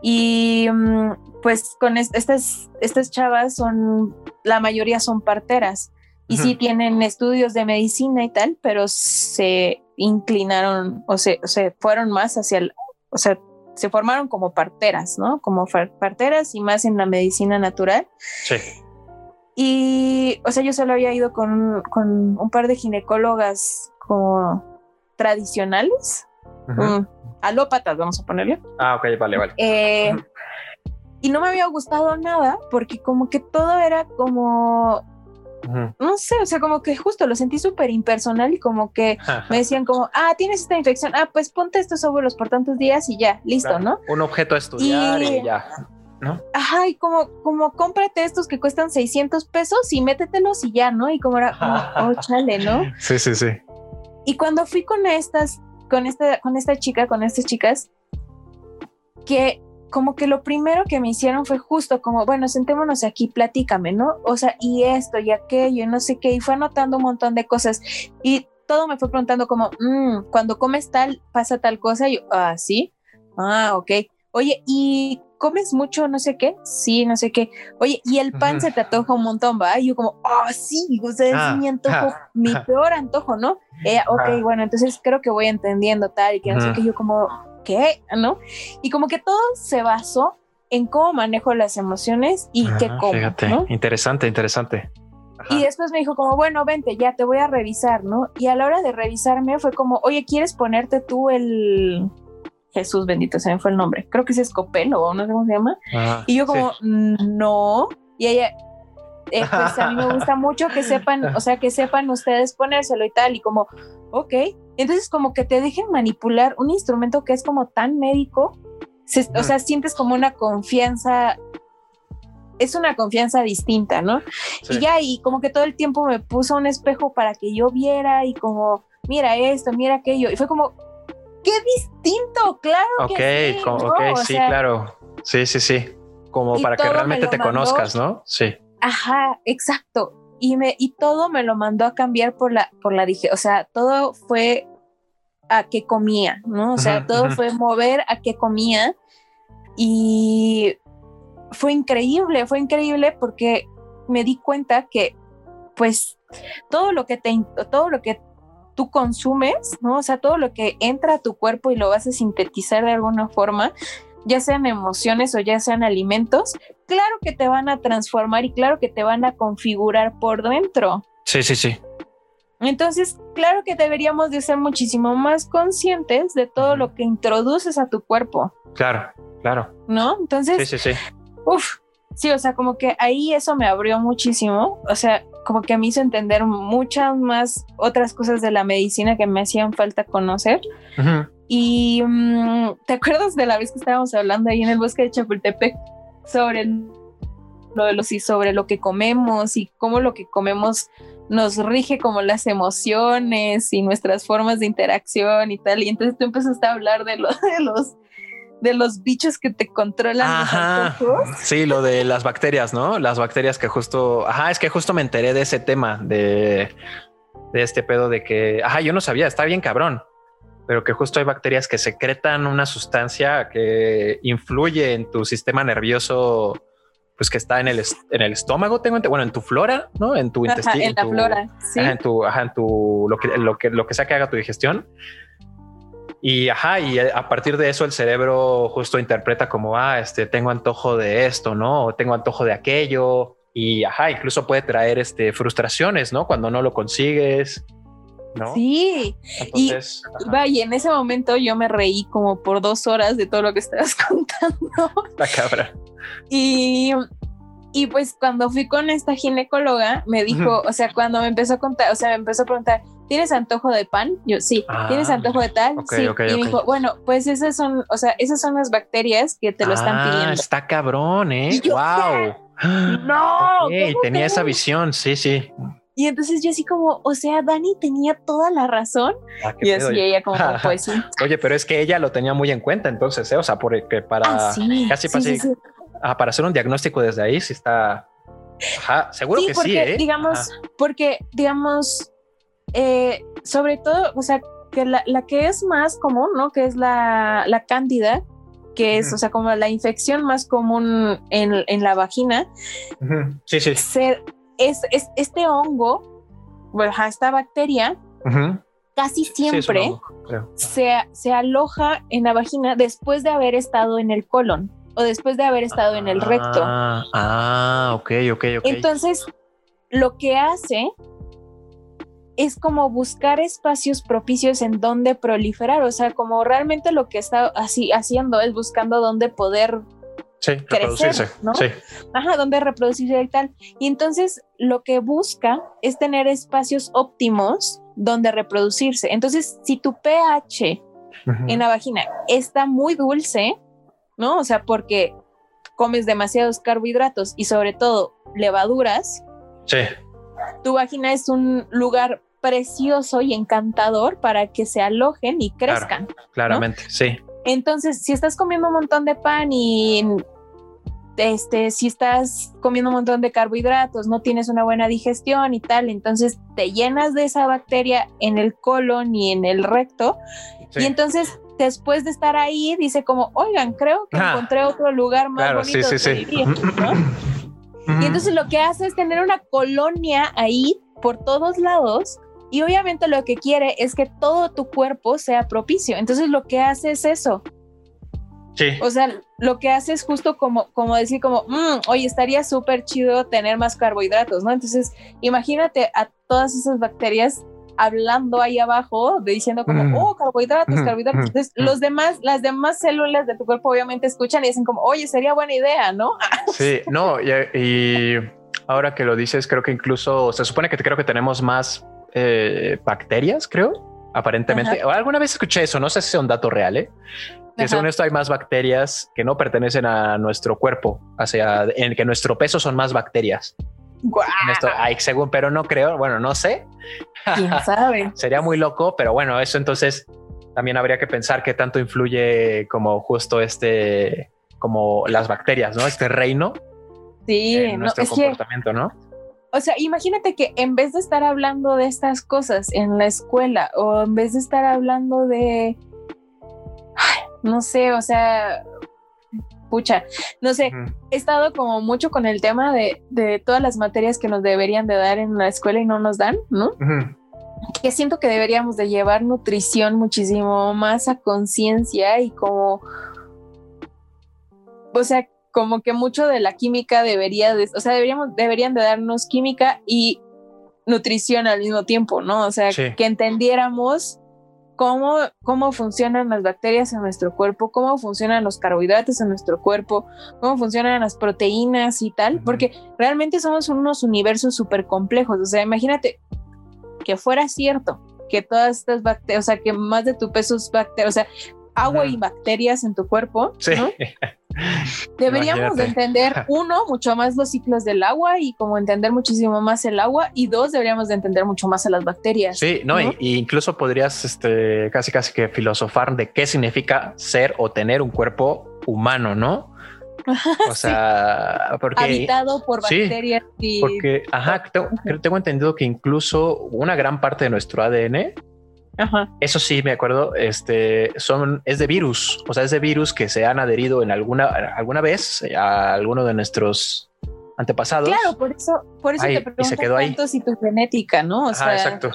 y mm, pues con es- estas estas chavas son la mayoría son parteras y sí tienen estudios de medicina y tal pero se inclinaron o se, se fueron más hacia el o sea se formaron como parteras, ¿no? Como parteras y más en la medicina natural. Sí. Y, o sea, yo solo había ido con, con un par de ginecólogas como tradicionales, mm, alópatas, vamos a ponerle. Ah, ok, vale, vale. Eh, y no me había gustado nada porque como que todo era como. No sé, o sea, como que justo lo sentí súper impersonal y como que me decían como, ah, tienes esta infección, ah, pues ponte estos óvulos por tantos días y ya, listo, Claro. ¿no? Un objeto a estudiar y, Y- ya. ¿No? Ajá, y como, como cómprate estos que cuestan 600 pesos y métetelos y ya, ¿no? Y como era, como, oh, chale, ¿no? Sí, sí, sí. Y cuando fui con estas, con esta, con esta chica, con estas chicas, que como que lo primero que me hicieron fue justo como, bueno, sentémonos aquí, platícame, ¿no? O sea, y esto y aquello, y no sé qué, y fue anotando un montón de cosas. Y todo me fue preguntando como, "Mm, cuando comes tal, pasa tal cosa, y yo, ah, sí, ah, ok. Oye, ¿y comes mucho no sé qué? Sí, no sé qué. Oye, ¿y el pan Ujú. se te antoja un montón, va? Y yo como, ah, sí, o sea, Ah, es mi antojo, ah, mi ah. peor antojo, ¿no? Ella, ok, Ajá. bueno, entonces creo que voy entendiendo tal y que no sé qué, yo como, ¿qué? ¿No? Y como que todo se basó en cómo manejo las emociones y qué Ah, como, Fíjate, ¿no? interesante, interesante. Ajá. Y después me dijo como, bueno, vente, ya te voy a revisar, ¿no? Y a la hora de revisarme fue como, oye, ¿quieres ponerte tú el... Jesús bendito, se me fue el nombre. Creo que es Escopelo o no sé cómo se llama. Ah, Y yo sí. como, no. Y ella, eh, pues a mí me gusta mucho que sepan, o sea, que sepan ustedes ponérselo y tal. Y como, ok. Entonces como que te dejen manipular un instrumento que es como tan médico. se- o sea, sientes como una confianza. Es una confianza distinta, ¿no? Sí. Y ya, y como que todo el tiempo me puso un espejo para que yo viera y como, mira esto, mira aquello. Y fue como, qué distinto, claro Ok, que sí. ¿no? ok, O sí, sea, claro. Sí, sí, sí. Como para que realmente te mandó. conozcas, ¿no? Sí. Ajá, exacto. Y me, y todo me lo mandó a cambiar por la, por la dije, o sea, todo fue a qué comía, ¿no? O sea, todo fue mover a qué comía. Y fue increíble, fue increíble porque me di cuenta que, pues, todo lo que te, todo lo que tú consumes, ¿no? O sea, todo lo que entra a tu cuerpo y lo vas a sintetizar de alguna forma, ya sean emociones o ya sean alimentos, claro que te van a transformar y claro que te van a configurar por dentro. Sí, sí, sí. Entonces, claro que deberíamos de ser muchísimo más conscientes de todo lo que introduces a tu cuerpo, Claro, claro. ¿no? Entonces, Sí, sí, sí. Uf, sí, o sea, como que ahí eso me abrió muchísimo, o sea, como que me hizo entender muchas más otras cosas de la medicina que me hacían falta conocer. Y mm, ¿te acuerdas de la vez que estábamos hablando ahí en el bosque de Chapultepec sobre lo de los y sobre lo que comemos y cómo lo que comemos nos rige como las emociones y nuestras formas de interacción y tal? Y entonces tú empezaste a hablar de, lo- de los de los bichos que te controlan Ajá. los antojos. Sí, lo de las bacterias, ¿no? Las bacterias que justo, ajá, es que justo me enteré de ese tema de, de este pedo de que, ajá, yo no sabía, está bien cabrón. Pero que justo hay bacterias que secretan una sustancia que influye en tu sistema nervioso, pues que está en el, en el estómago, tengo bueno, en tu flora, ¿no? En tu intestino. En la flora, sí. en tu, ajá, en tu, lo que, lo que, lo que sea que haga tu digestión. Y ajá, y a partir de eso el cerebro justo interpreta como, ah, este, tengo antojo de esto, ¿no? O tengo antojo de aquello. Y ajá, incluso puede traer este, frustraciones, ¿no? Cuando no lo consigues. Sí, y, vaya, en ese momento yo me reí como por dos horas de todo lo que estabas contando. La cabra. Y, y pues cuando fui con esta ginecóloga, me dijo, o sea, cuando me empezó a contar, o sea, me empezó a preguntar, ¿tienes antojo de pan? Yo, sí. ¿Tienes ah, antojo de tal? sí. y me dijo, bueno, pues esas son, o sea, esas son las bacterias que te lo están ah, pidiendo. Está cabrón, ¿eh? wow. No. tenía esa visión, sí, sí. Y entonces yo así como, o sea, Dani tenía toda la razón. Ah, y así ella como, pues sí. Oye, pero es que ella lo tenía muy en cuenta entonces, ¿eh? o sea, porque para ah, casi ah, para hacer un diagnóstico desde ahí sí está... Ajá, seguro que sí, ¿eh? digamos, porque digamos, eh, sobre todo, o sea, que la, la, que es más común, ¿no? Que es la, la cándida, que es, o sea, como la infección más común en, en la vagina. Sí, sí. Se, es, este hongo, esta bacteria, casi siempre se, aloja en la vagina después de haber estado en el colon o después de haber estado en el recto. Ah, ah, ok, ok, ok. Entonces, lo que hace es como buscar espacios propicios en donde proliferar, o sea, como realmente lo que está así haciendo es buscando dónde poder Sí, reproducirse. ¿no? Sí. Ajá, donde reproducirse y tal. Y entonces lo que busca es tener espacios óptimos donde reproducirse. Entonces, si tu pH en la vagina está muy dulce, ¿no? O sea, porque comes demasiados carbohidratos y sobre todo levaduras. Sí. Tu vagina es un lugar precioso y encantador para que se alojen y crezcan. claramente, sí. Entonces, si estás comiendo un montón de pan y este, si estás comiendo un montón de carbohidratos, no tienes una buena digestión y tal, entonces te llenas de esa bacteria en el colon y en el recto. Y entonces, después de estar ahí, dice como, oigan, creo que encontré otro lugar más bonito sí, vivir, y entonces lo que hace es tener una colonia ahí por todos lados y obviamente lo que quiere es que todo tu cuerpo sea propicio. Entonces lo que hace es eso. Sí. O sea, lo que hace es justo como, como decir como, mm, oye, estaría súper chido tener más carbohidratos, ¿no? Entonces, imagínate a todas esas bacterias hablando ahí abajo, diciendo como, oh, carbohidratos, carbohidratos. Entonces, los demás, las demás células de tu cuerpo obviamente escuchan y dicen como, oye, sería buena idea, ¿no? Sí, no, y ahora que lo dices, creo que incluso se supone que creo que tenemos más eh, bacterias, creo, aparentemente. o Alguna vez escuché eso, no sé si es un dato real, ¿eh? Que según esto hay más bacterias que no pertenecen a nuestro cuerpo, hacia en que nuestro peso son más bacterias. Esto, según, pero no creo, bueno, no sé. ¿Quién sabe? Sería muy loco, pero bueno, eso entonces también habría que pensar qué tanto influye como justo este, como las bacterias, ¿no? Este reino. Sí, nuestro comportamiento, ¿no? o sea, imagínate que en vez de estar hablando de estas cosas en la escuela o en vez de estar hablando de, no sé, o sea, pucha, no sé, he estado como mucho con el tema de, todas las materias que nos deberían de dar en la escuela y no nos dan, ¿no? Que siento que deberíamos de llevar nutrición muchísimo más a conciencia y como, o sea, como que mucho de la química debería, de, o sea, deberíamos, deberían de darnos química y nutrición al mismo tiempo, ¿no? O sea, que entendiéramos cómo, cómo funcionan las bacterias en nuestro cuerpo, cómo funcionan los carbohidratos en nuestro cuerpo, cómo funcionan las proteínas y tal, porque realmente somos unos universos súper complejos. O sea, imagínate que fuera cierto que todas estas bacterias, o sea, que más de tu peso es bacteria, o sea, agua y bacterias en tu cuerpo, sí. Deberíamos de entender, uno, mucho más los ciclos del agua y como entender muchísimo más el agua y dos, deberíamos de entender mucho más a las bacterias. Sí, no, incluso podrías este, casi casi que filosofar de qué significa ser o tener un cuerpo humano, ¿no? O sea, porque habitado por bacterias y porque ajá, tengo, tengo entendido que incluso una gran parte de nuestro ADN Ajá. Eso sí, me acuerdo, este, son, es de virus, o sea, es de virus que se han adherido en alguna, alguna vez a alguno de nuestros antepasados. Claro, por eso, por eso Ahí, te y pregunto se quedó ahí. tanto si tu genética, ¿no? O Ajá, sea, exacto.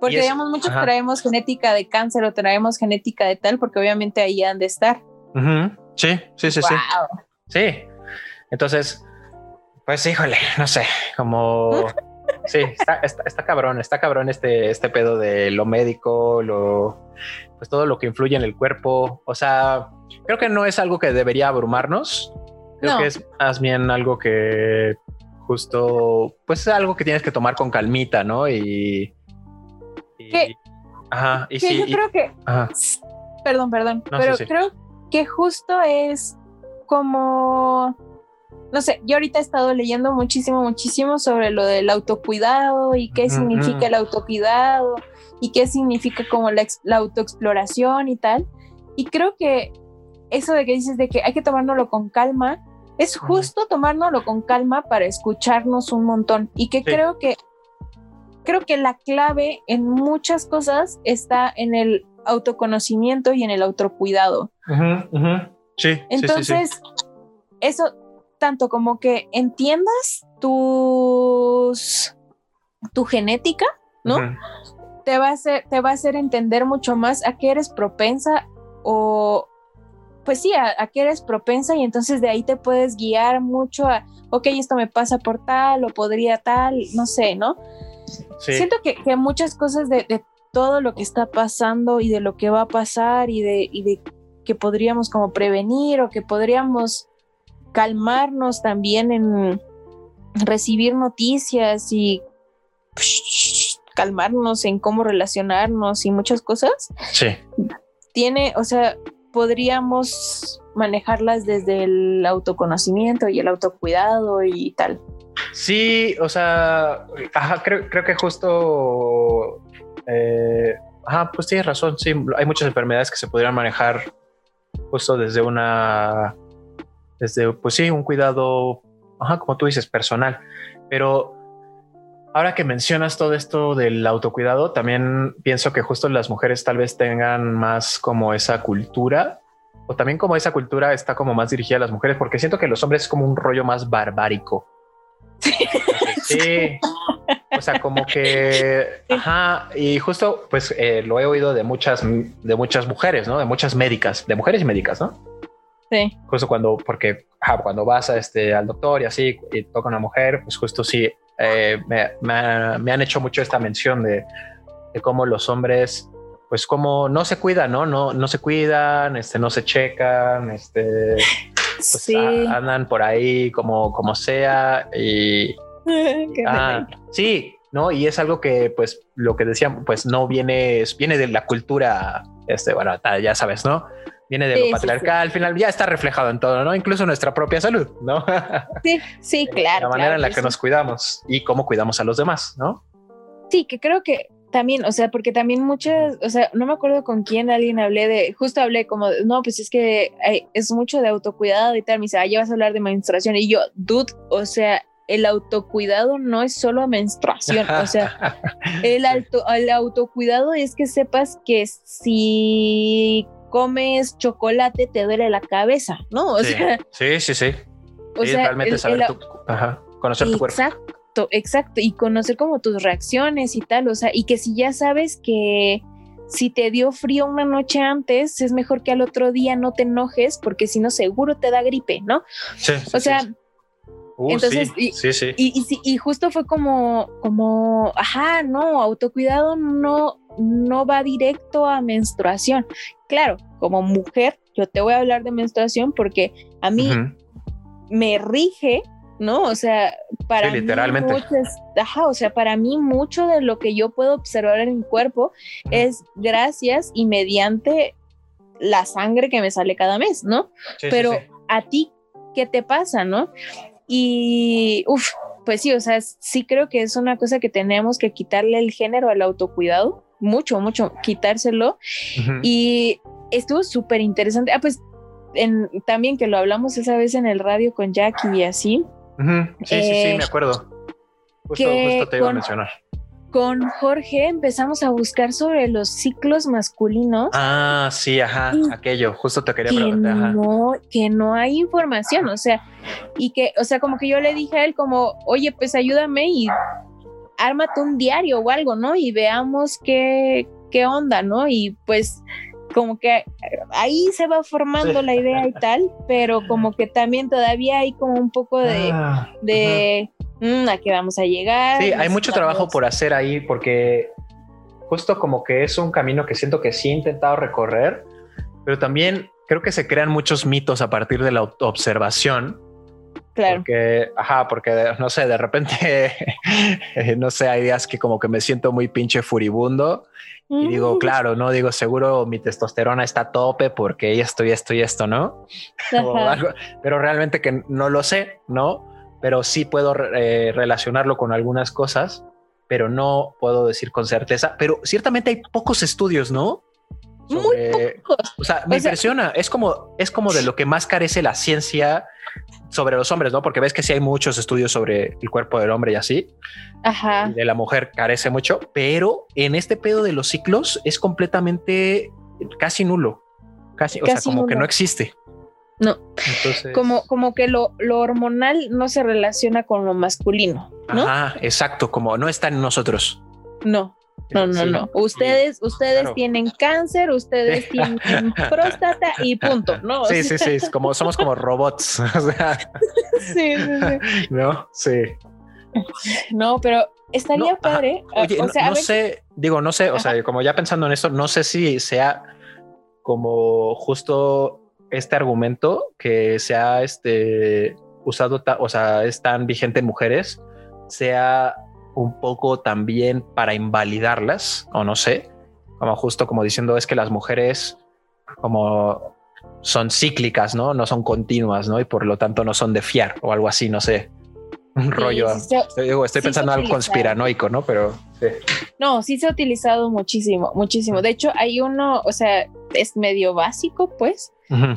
porque Y es- digamos, muchos ajá. traemos genética de cáncer o traemos genética de tal, porque obviamente ahí han de estar. Sí, sí, sí, sí. Wow. Sí. Entonces, pues híjole, no sé, como sí, está, está, está cabrón, está cabrón este, este pedo de lo médico, lo pues todo lo que influye en el cuerpo. O sea, creo que no es algo que debería abrumarnos. Creo No. que es más bien algo que justo, pues es algo que tienes que tomar con calmita, ¿no? Y, y- Que- ajá, y Que sí, yo y- creo que, ajá, perdón, perdón, No, pero sí, sí. creo que justo es como, no sé, yo ahorita he estado leyendo muchísimo, muchísimo sobre lo del autocuidado y qué significa el autocuidado y qué significa como la, la autoexploración y tal. Y creo que eso de que dices de que hay que tomárnoslo con calma, es justo tomárnoslo con calma para escucharnos un montón. Y que Sí. creo que creo que la clave en muchas cosas está en el autoconocimiento y en el autocuidado. Sí, sí, sí, sí. Entonces, eso tanto como que entiendas tus tu genética, ¿no? Te va a hacer, te va a hacer entender mucho más a qué eres propensa o pues sí, a, a qué eres propensa y entonces de ahí te puedes guiar mucho a, ok, esto me pasa por tal o podría tal, no sé, ¿no? Sí. Siento que, que muchas cosas de, de todo lo que está pasando y de lo que va a pasar y de, y de que podríamos como prevenir o que podríamos calmarnos también en recibir noticias y calmarnos en cómo relacionarnos y muchas cosas, Sí. tiene, o sea, podríamos manejarlas desde el autoconocimiento y el autocuidado y tal. Sí, o sea, ajá, creo, creo que justo, eh, ajá, pues tienes razón, sí, hay muchas enfermedades que se podrían manejar justo desde una, desde, pues sí, un cuidado, ajá, como tú dices, personal, pero ahora que mencionas todo esto del autocuidado, también pienso que justo las mujeres tal vez tengan más como esa cultura, o también como esa cultura está como más dirigida a las mujeres, porque siento que los hombres es como un rollo más barbárico. Sí. O sea, como que, ajá, y justo, pues eh, lo he oído de muchas, de muchas mujeres, ¿no? De muchas médicas, de mujeres y médicas, ¿no? Sí. Justo cuando, porque ajá, cuando vas a este, al doctor y así, y toca una mujer, pues justo sí, eh, me, me me han hecho mucho esta mención de, de cómo los hombres, pues como no se cuidan, ¿no? No, no se cuidan, este, no se checan, este, pues sí. a- andan por ahí como, como sea y, Ah, sí, ¿no? Y es algo que, pues, lo que decíamos, pues no viene, viene de la cultura, este, bueno, ya sabes, ¿no? Viene de Sí, lo sí, patriarcal, al final ya está reflejado en todo, ¿no? Incluso nuestra propia salud, ¿no? Sí, sí, claro. la manera claro en la que sí. nos cuidamos y cómo cuidamos a los demás, ¿no? Sí, que creo que también, o sea, porque también muchas, o sea, no me acuerdo con quién alguien hablé de, justo hablé como, no, pues es que hay- es mucho de autocuidado y tal, me dice, ah, ya vas a hablar de menstruación y yo, dude, o sea, el autocuidado no es solo menstruación, o sea, el, auto, el autocuidado es que sepas que si comes chocolate te duele la cabeza, ¿no? O sí, sea, sí, sí, sí. o Sí, sea, realmente el- saber el- tu, ajá, conocer tu cuerpo. Exacto, exacto. Y conocer como tus reacciones y tal. O sea, y que si ya sabes que si te dio frío una noche antes, es mejor que al otro día no te enojes, porque si no, seguro te da gripe, ¿no? Sí, sí, O sea, sí. Uh, entonces, sí, y- sí, sí. y, y, sí- y justo fue como, como, ajá, no, autocuidado no, no va directo a menstruación. Claro, como mujer, yo te voy a hablar de menstruación porque a mí me rige, ¿no? O sea, para Sí, literalmente. mí muchas, ajá, o sea, para mí mucho de lo que yo puedo observar en mi cuerpo es gracias y mediante la sangre que me sale cada mes, ¿no? Sí, Pero sí. a ti, ¿qué te pasa, no? Y, uff, pues sí, o sea, sí creo que es una cosa que tenemos que quitarle el género al autocuidado, mucho, mucho, quitárselo. Y estuvo súper interesante. Ah, pues en, también que lo hablamos esa vez en el radio con Jackie y así. Sí, sí, sí, eh, me acuerdo. Justo, que justo te iba a mencionar. Con Jorge empezamos a buscar sobre los ciclos masculinos. Ah, sí, ajá, aquello, justo te quería que preguntar. No, que no hay información, o sea, y que, o sea, como que yo le dije a él como, oye, pues ayúdame y ármate un diario o algo, ¿no? Y veamos qué, qué onda, ¿no? Y pues como que ahí se va formando la idea y tal, pero como que también todavía hay como un poco de, Ah, de mm, a qué vamos a llegar. Sí, hay mucho trabajo por hacer ahí porque justo como que es un camino que siento que sí he intentado recorrer, pero también creo que se crean muchos mitos a partir de la observación. Claro. Porque, ajá, porque no sé, de repente, no sé, hay días que como que me siento muy pinche furibundo y digo, Mm, claro, no digo, seguro mi testosterona está a tope porque esto y esto y esto, ¿no? o algo, pero realmente que no lo sé, ¿no? Pero sí puedo eh, relacionarlo con algunas cosas, pero no puedo decir con certeza. Pero ciertamente hay pocos estudios, ¿no? Muy pocos. O sea, me O sea- impresiona. Es como, es como de lo que más carece la ciencia sobre los hombres, ¿no? Porque ves que sí hay muchos estudios sobre el cuerpo del hombre y así. Ajá. Y de la mujer carece mucho, pero en este pedo de los ciclos es completamente casi nulo. Casi, o sea, Casi como que no existe. No. Entonces, Como, como que lo, lo hormonal no se relaciona con lo masculino, ¿no? Ajá, exacto, como no está en nosotros. No. No, no, Sí. no. Ustedes, ustedes claro. tienen cáncer, ustedes Sí. tienen próstata y punto, ¿no? Sí, sí, sí, es como somos como robots. O sea, sí, sí, sí. no, sí. No, pero estaría No, padre. ah, Oye, o no, sea, no ver, sé, digo, no sé, o sea, como ya pensando en esto, no sé si sea como justo este argumento que se ha este, usado, o sea, es tan vigente en mujeres, sea un poco también para invalidarlas, o no sé, como justo como diciendo es que las mujeres como son cíclicas, ¿no? No son continuas, ¿no? Y por lo tanto no son de fiar o algo así, no sé. Un sí, rollo. sí se- Estoy, digo, estoy sí pensando en algo conspiranoico, ¿no? Pero. No, sí se ha utilizado muchísimo, muchísimo. De hecho, hay uno, o sea, es medio básico, pues,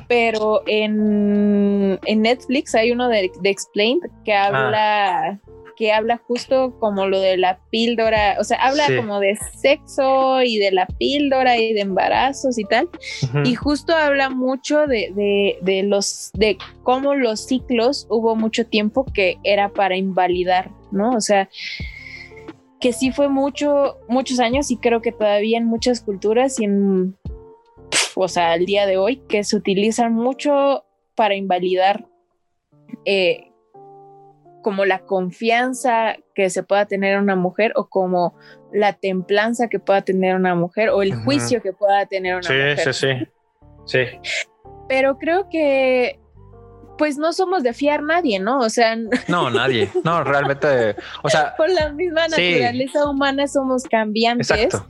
Pero en, en Netflix hay uno de, de Explained que Ah. habla que habla justo como lo de la píldora, o sea, habla Sí. como de sexo y de la píldora y de embarazos y tal, y justo habla mucho de, de, de los de cómo los ciclos hubo mucho tiempo que era para invalidar, ¿no? O sea, que sí fue mucho, muchos años y creo que todavía en muchas culturas y en, o sea, al día de hoy, que se utilizan mucho para invalidar eh, como la confianza que se pueda tener una mujer o como la templanza que pueda tener una mujer o el juicio que pueda tener una Sí, mujer. sí, sí. Sí. Pero creo que pues no somos de fiar nadie, ¿no? O sea, No, nadie. No, realmente. O sea, por la misma Sí. naturaleza humana somos cambiantes. exacto.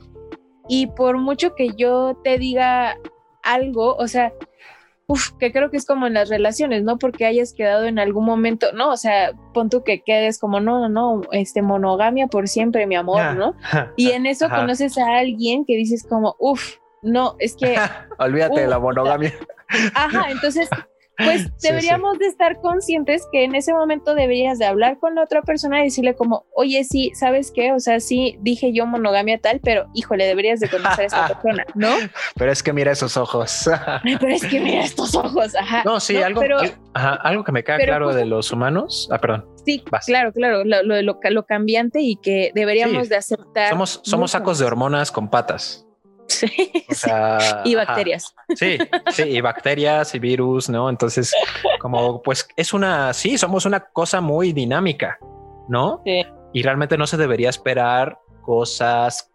Y por mucho que yo te diga algo, o sea, uf, que creo que es como en las relaciones, ¿no? Porque hayas quedado en algún momento, no, o sea, pon tú que quedes como, no, no, no, este, monogamia por siempre, mi amor, Ah, ¿no? Y en eso Ajá. conoces a alguien que dices como, uff, no, es que, Olvídate de la monogamia. ajá, entonces, pues Sí, deberíamos de estar conscientes que en ese momento deberías de hablar con la otra persona y decirle como, oye, sí, ¿sabes qué? O sea, sí, dije yo monogamia tal, pero híjole, deberías de conocer a esa persona, ¿no? Pero es que mira esos ojos. Pero es que mira estos ojos, ajá. No, sí, algo, Pero ajá, algo que me queda claro de los humanos. Ah, perdón. sí, vas. claro, claro, lo, lo, lo, lo cambiante y que deberíamos Sí, de aceptar. Somos, somos mucho sacos de hormonas con patas. Sí, O sea, y ajá. bacterias. Sí, sí, y bacterias y virus, ¿no? Entonces, como pues es una, sí, somos una cosa muy dinámica, ¿no? Sí. Y realmente no se debería esperar cosas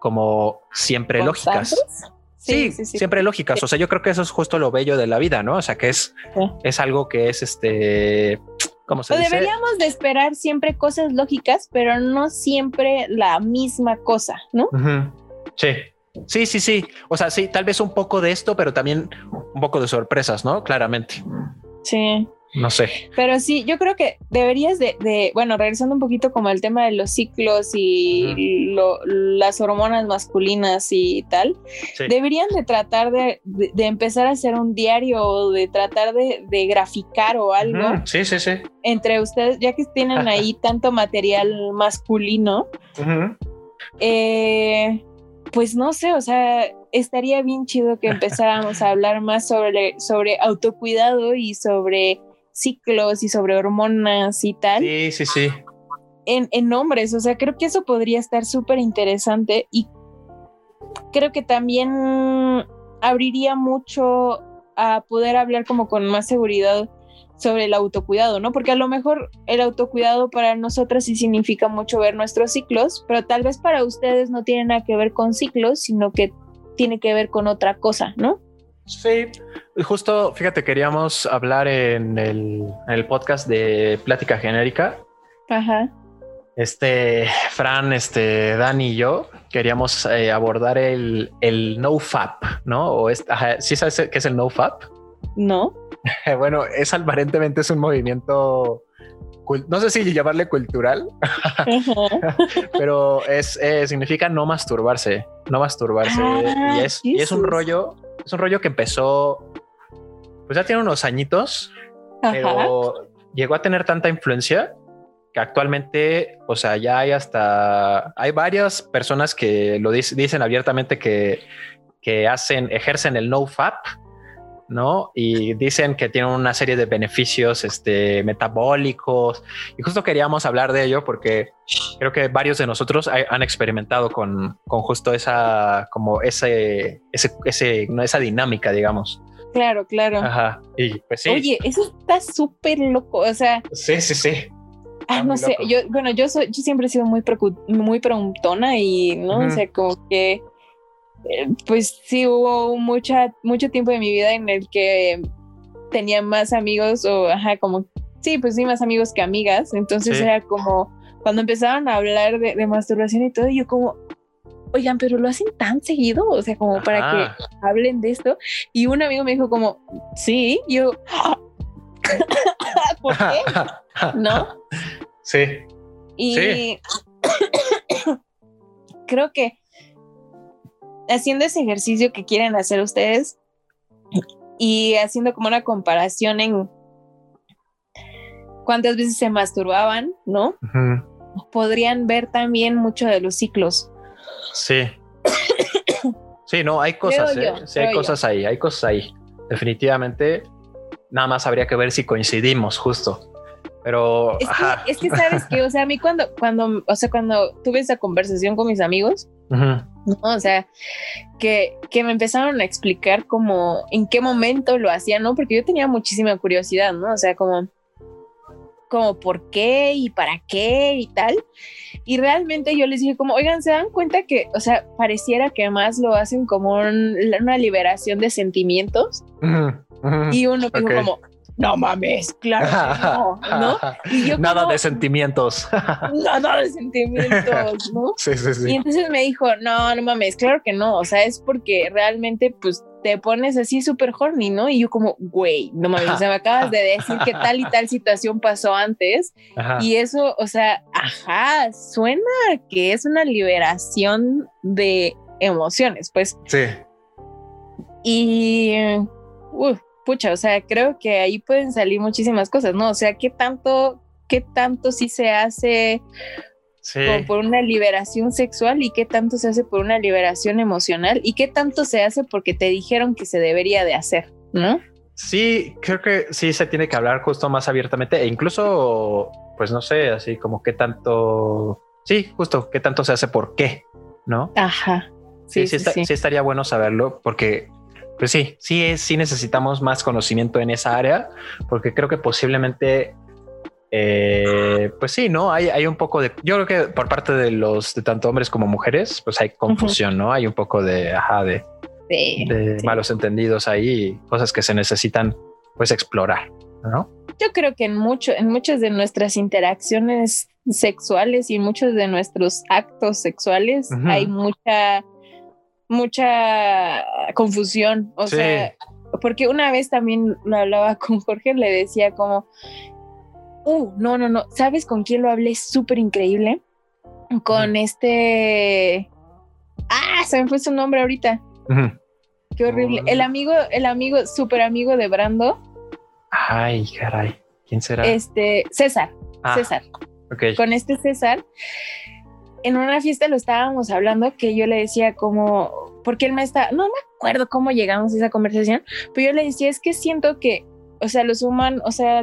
como siempre lógicas. ¿Constantes? Sí, siempre lógicas. O sea, yo creo que eso es justo lo bello de la vida, ¿no? O sea, que es, Sí. es algo que es este, ¿cómo se O dice? deberíamos de esperar siempre cosas lógicas, pero no siempre la misma cosa, ¿no? Sí. Sí, sí, sí. O sea, sí, tal vez un poco de esto, pero también un poco de sorpresas, ¿no? Claramente. Sí. No sé. Pero sí, yo creo que deberías de, de bueno, regresando un poquito como al tema de los ciclos y lo- las hormonas masculinas y tal, Sí. deberían de tratar de, de- de empezar a hacer un diario o de tratar de, de graficar o algo. Sí, sí, sí. entre ustedes, ya que tienen ahí tanto material masculino. Eh, pues no sé, o sea, estaría bien chido que empezáramos a hablar más sobre, sobre autocuidado y sobre ciclos y sobre hormonas y tal. Sí, sí, sí. En, en hombres, o sea, creo que eso podría estar súper interesante y creo que también abriría mucho a poder hablar como con más seguridad sobre el autocuidado, ¿no? Porque a lo mejor el autocuidado para nosotras sí significa mucho ver nuestros ciclos, pero tal vez para ustedes no tiene nada que ver con ciclos, sino que tiene que ver con otra cosa, ¿no? Sí, justo, fíjate, queríamos hablar en el, en el podcast de Plática Genérica. Ajá. Este, Fran, este, Dani y yo queríamos eh, abordar el, el NoFap, ¿no? O es, ajá, ¿Sí sabes qué es el NoFap? No. bueno, es aparentemente es un movimiento, no sé si llamarle cultural, pero es, eh, significa no masturbarse, no masturbarse. Ah, y, es, y es un rollo, es un rollo que empezó, pues ya tiene unos añitos, Ajá. pero llegó a tener tanta influencia que actualmente, o sea, ya hay hasta, hay varias personas que lo dic- dicen abiertamente que, que hacen, ejercen el no-fap, ¿no? Y dicen que tienen una serie de beneficios este, metabólicos. Y justo queríamos hablar de ello porque creo que varios de nosotros hay- han experimentado con, con justo esa, como ese, ese, ese, no, esa dinámica, digamos. Claro, claro. Ajá. Y pues sí. Oye, eso está súper loco. O sea, Sí, sí, sí. ah, no sé. loco. Yo, bueno, yo soy, yo siempre he sido muy, muy preguntona y no, o Ujú. sea, como que, pues sí hubo mucha, mucho tiempo de mi vida en el que tenía más amigos o, ajá, como, sí, pues sí, más amigos que amigas. Entonces Sí. era como cuando empezaban a hablar de, de masturbación y todo, yo como, oigan, pero lo hacen tan seguido, o sea, como para que hablen de esto. Y un amigo me dijo como, sí, yo, ¿por qué? ¿No? Sí. Y Sí. creo que haciendo ese ejercicio que quieren hacer ustedes y haciendo como una comparación en cuántas veces se masturbaban, ¿no? Podrían ver también mucho de los ciclos. Sí. Sí, no, hay cosas, ¿eh? yo, sí, hay yo. cosas ahí, hay cosas ahí. Definitivamente, nada más habría que ver si coincidimos, justo. Pero, Es ajá. que, es que sabes que, o sea, a mí cuando, cuando, o sea, cuando tuve esa conversación con mis amigos, ¿no? O sea, que, que me empezaron a explicar como en qué momento lo hacían, ¿no? Porque yo tenía muchísima curiosidad, ¿no? O sea, como, como por qué y para qué y tal. Y realmente yo les dije como, oigan, ¿se dan cuenta que, o sea, pareciera que más lo hacen como un- una liberación de sentimientos? Y uno dijo como, no mames, claro que no, ¿no? Y yo Nada como, de sentimientos. nada de sentimientos, ¿no? sí, sí, Y sí. entonces me dijo, no, no mames, claro que no, o sea, es porque realmente pues te pones así súper horny, ¿no? Y yo como, güey, no mames, o sea, me acabas de decir que tal y tal situación pasó antes Ajá. y eso, o sea, ajá, suena que es una liberación de emociones, pues, Sí. y, uh, pucha, o sea, creo que ahí pueden salir muchísimas cosas, ¿no? O sea, ¿qué tanto, qué tanto sí se hace Sí. por una liberación sexual y qué tanto se hace por una liberación emocional y qué tanto se hace porque te dijeron que se debería de hacer, ¿no? Sí, creo que sí se tiene que hablar justo más abiertamente e incluso, pues no sé, así como qué tanto, sí, justo qué tanto se hace por qué, ¿no? Ajá. Sí, Sí, sí, sí, está- sí. sí estaría bueno saberlo porque, pues sí, sí, es, sí necesitamos más conocimiento en esa área porque creo que posiblemente, eh, pues sí, no hay, hay un poco de, yo creo que por parte de los de tanto hombres como mujeres, pues hay confusión, no hay un poco de, ajá, de, Sí. de sí. malos entendidos ahí, cosas que se necesitan, pues explorar, ¿no? Yo creo que en mucho, en muchas de nuestras interacciones sexuales y en muchos de nuestros actos sexuales hay mucha, mucha confusión. O Sí. sea, porque una vez también lo hablaba con Jorge, le decía como, uh, no, no, no, ¿sabes con quién lo hablé? Súper increíble. Con este... Ah, se me fue su nombre ahorita. Qué horrible. El amigo, el amigo, súper amigo de Brando, Ay, caray, ¿quién será? este, César, Ah, César. ok. Con este César, en una fiesta lo estábamos hablando que yo le decía como, porque él me está, no me acuerdo cómo llegamos a esa conversación, pero yo le decía, es que siento que, o sea, los humanos, o sea,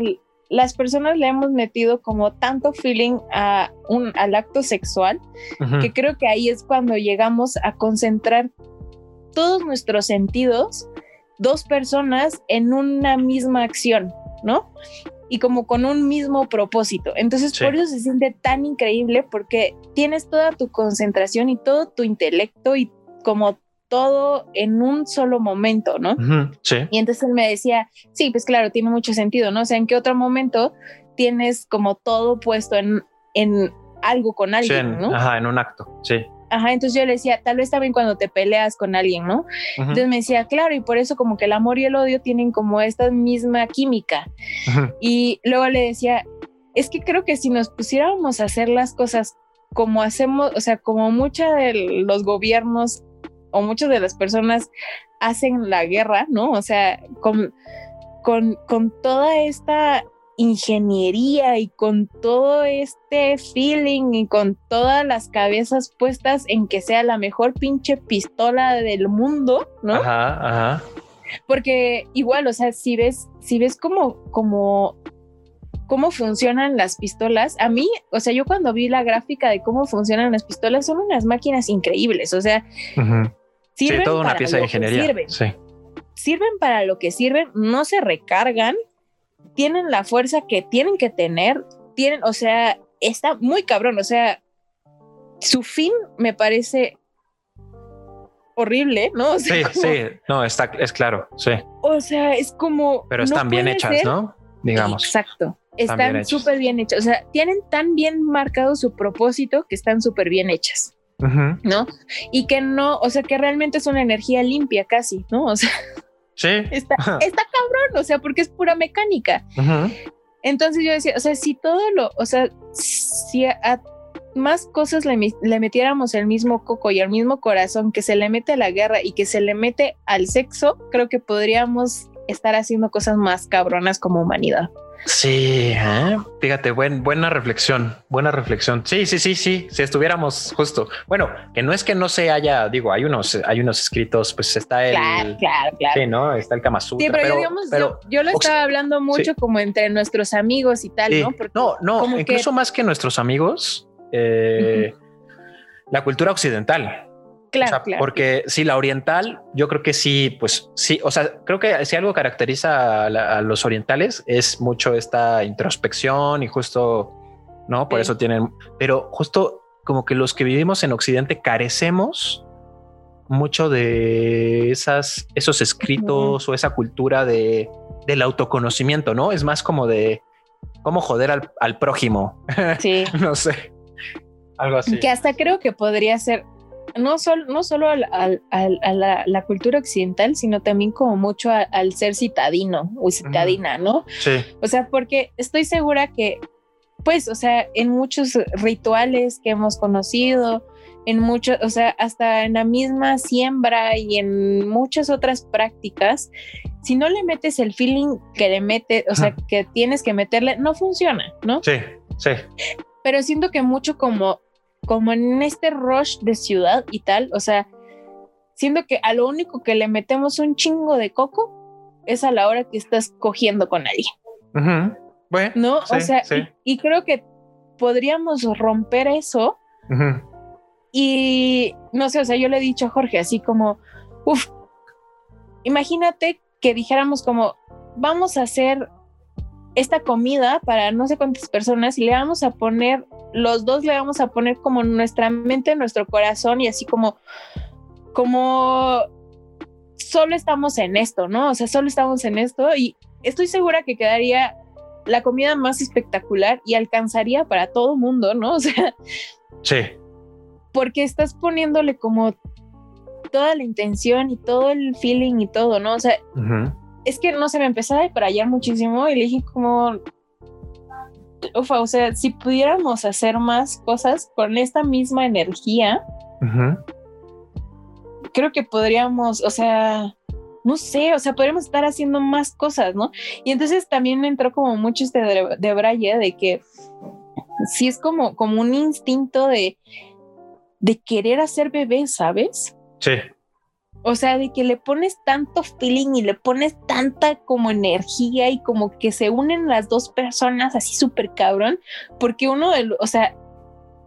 las personas le hemos metido como tanto feeling a un, al acto sexual, que creo que ahí es cuando llegamos a concentrar todos nuestros sentidos, dos personas en una misma acción, ¿no? Y como con un mismo propósito. Entonces, por eso se siente tan increíble porque tienes toda tu concentración y todo tu intelecto y como todo en un solo momento, ¿no? Sí. Y entonces él me decía, sí, pues claro, tiene mucho sentido, ¿no? O sea, ¿en qué otro momento tienes como todo puesto en, en algo con alguien, ¿no? Ajá, en un acto, sí. Ajá, entonces yo le decía, tal vez también cuando te peleas con alguien, ¿no? Entonces me decía, claro, y por eso como que el amor y el odio tienen como esta misma química. Y luego le decía, es que creo que si nos pusiéramos a hacer las cosas como hacemos, o sea, como muchos de los gobiernos o muchas de las personas hacen la guerra, ¿no? O sea, con, con, con toda esta ingeniería y con todo este feeling y con todas las cabezas puestas en que sea la mejor pinche pistola del mundo, ¿no? Ajá, ajá. Porque igual, o sea, si ves, si ves como, como, cómo funcionan las pistolas, a mí, o sea, yo cuando vi la gráfica de cómo funcionan las pistolas, son unas máquinas increíbles, o sea, sirven toda una pieza de ingeniería. Sirven. Sí. sirven para lo que sirven, no se recargan tienen la fuerza que tienen que tener, tienen, o sea, está muy cabrón, o sea, su fin me parece horrible, ¿no? sí, sí, no, está, es claro, sí. O sea, es como... Pero están bien hechas, ¿no? Digamos. Exacto. Están súper bien hechas. O sea, tienen tan bien marcado su propósito que están súper bien hechas. ¿No? Y que no, o sea, que realmente es una energía limpia casi, ¿no? O sea, Sí. Está, está cabrón, o sea, porque es pura mecánica. Entonces yo decía, o sea, si todo lo, o sea, si a, más cosas le, le, metiéramos el mismo coco y el mismo corazón que se le mete a la guerra y que se le mete al sexo, creo que podríamos estar haciendo cosas más cabronas como humanidad. Sí, ¿eh? fíjate, buen, buena reflexión, buena reflexión. Sí, sí, sí, sí, si estuviéramos justo. Bueno, que no es que no se haya, digo, hay unos, hay unos escritos, pues está el... Claro, claro, claro. Sí, ¿no? Está el Kama Sutra. Sí, pero, digamos, yo, lo estaba hablando mucho como entre nuestros amigos y tal, ¿no? no, no, incluso más que nuestros amigos, eh, la cultura occidental. Claro, Porque si la oriental, yo creo que sí, pues sí, o sea, creo que si algo caracteriza a, los orientales es mucho esta introspección y justo, ¿no? Por eso tienen, pero justo como que los que vivimos en Occidente carecemos mucho de esas, esos escritos o esa cultura de, del autoconocimiento, ¿no? Es más como de cómo joder al, al prójimo. Sí. no sé. Algo así. Que hasta creo que podría ser no, solo no solo a la, cultura occidental, sino también como mucho al ser citadino o citadina, ¿no? Sí. O sea, porque estoy segura que, pues, o sea, en muchos rituales que hemos conocido, en muchos, o sea, hasta en la misma siembra y en muchas otras prácticas, si no le metes el feeling que le metes, o sea, que tienes que meterle, no funciona, ¿no? Sí, sí. Pero siento que mucho como como en este rush de ciudad y tal, o sea, siendo que a lo único que le metemos un chingo de coco es a la hora que estás cogiendo con alguien. Bueno, ¿no? o sea, y, creo que podríamos romper eso. Y no sé, o sea, yo le he dicho a Jorge así como, uff, imagínate que dijéramos como, vamos a hacer esta comida para no sé cuántas personas y le vamos a poner, los dos le vamos a poner como nuestra mente, nuestro corazón y así como, como solo estamos en esto, ¿no? O sea, solo estamos en esto y estoy segura que quedaría la comida más espectacular y alcanzaría para todo mundo, ¿no? O sea, sí. Porque estás poniéndole como toda la intención y todo el feeling y todo, ¿no? O sea, es que no se me empezaba a debrayar muchísimo y le dije como, ufa, o sea, si pudiéramos hacer más cosas con esta misma energía, creo que podríamos, o sea, no sé, o sea, podríamos estar haciendo más cosas, ¿no? Y entonces también entró como mucho este de, de Braille de que sí es como, como un instinto de, de querer hacer bebé, ¿sabes? Sí. O sea, de que le pones tanto feeling y le pones tanta como energía y como que se unen las dos personas así súper cabrón, porque uno de, o sea,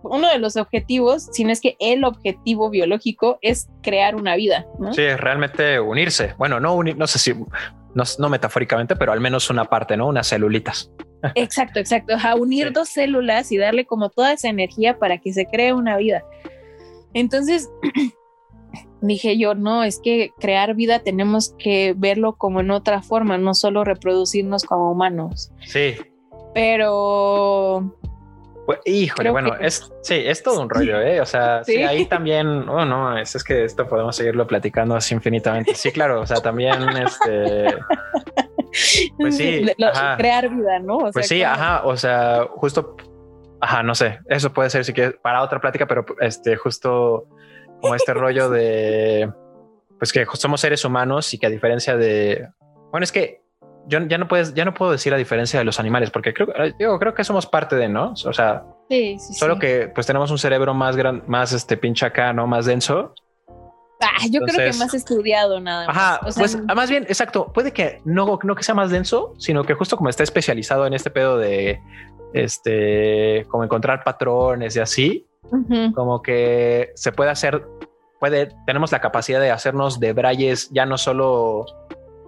uno de los objetivos, si no es que el objetivo biológico es crear una vida. ¿no? Sí, realmente unirse. Bueno, no unir, no sé si, no, metafóricamente, pero al menos una parte, ¿no? Unas celulitas. Exacto, exacto. A unir dos células y darle como toda esa energía para que se cree una vida. Entonces, dije yo, no, es que crear vida tenemos que verlo como en otra forma, no solo reproducirnos como humanos. Sí. Pero... Pues, híjole, bueno, es, sí, es todo un rollo, ¿eh? O sea, sí, ahí también, oh, no, es, es, que esto podemos seguirlo platicando así infinitamente. Sí, claro, o sea, también, este... Pues sí, crear vida, ¿no? pues sí, ajá, o sea, justo, ajá, no sé, eso puede ser si quieres para otra plática, pero este, justo como este rollo de, pues que somos seres humanos y que a diferencia de, bueno, es que yo ya no puedes, ya no puedo decir a diferencia de los animales, porque creo, yo creo que somos parte de, ¿no? O sea, solo que pues tenemos un cerebro más grande, más este pinche acá, ¿no? Más denso. Ah, yo creo que más estudiado nada más. Ajá, pues ah, más bien, exacto, puede que no, no que sea más denso, sino que justo como está especializado en este pedo de, este, como encontrar patrones y así, como que se puede hacer, puede, tenemos la capacidad de hacernos de brayes ya no solo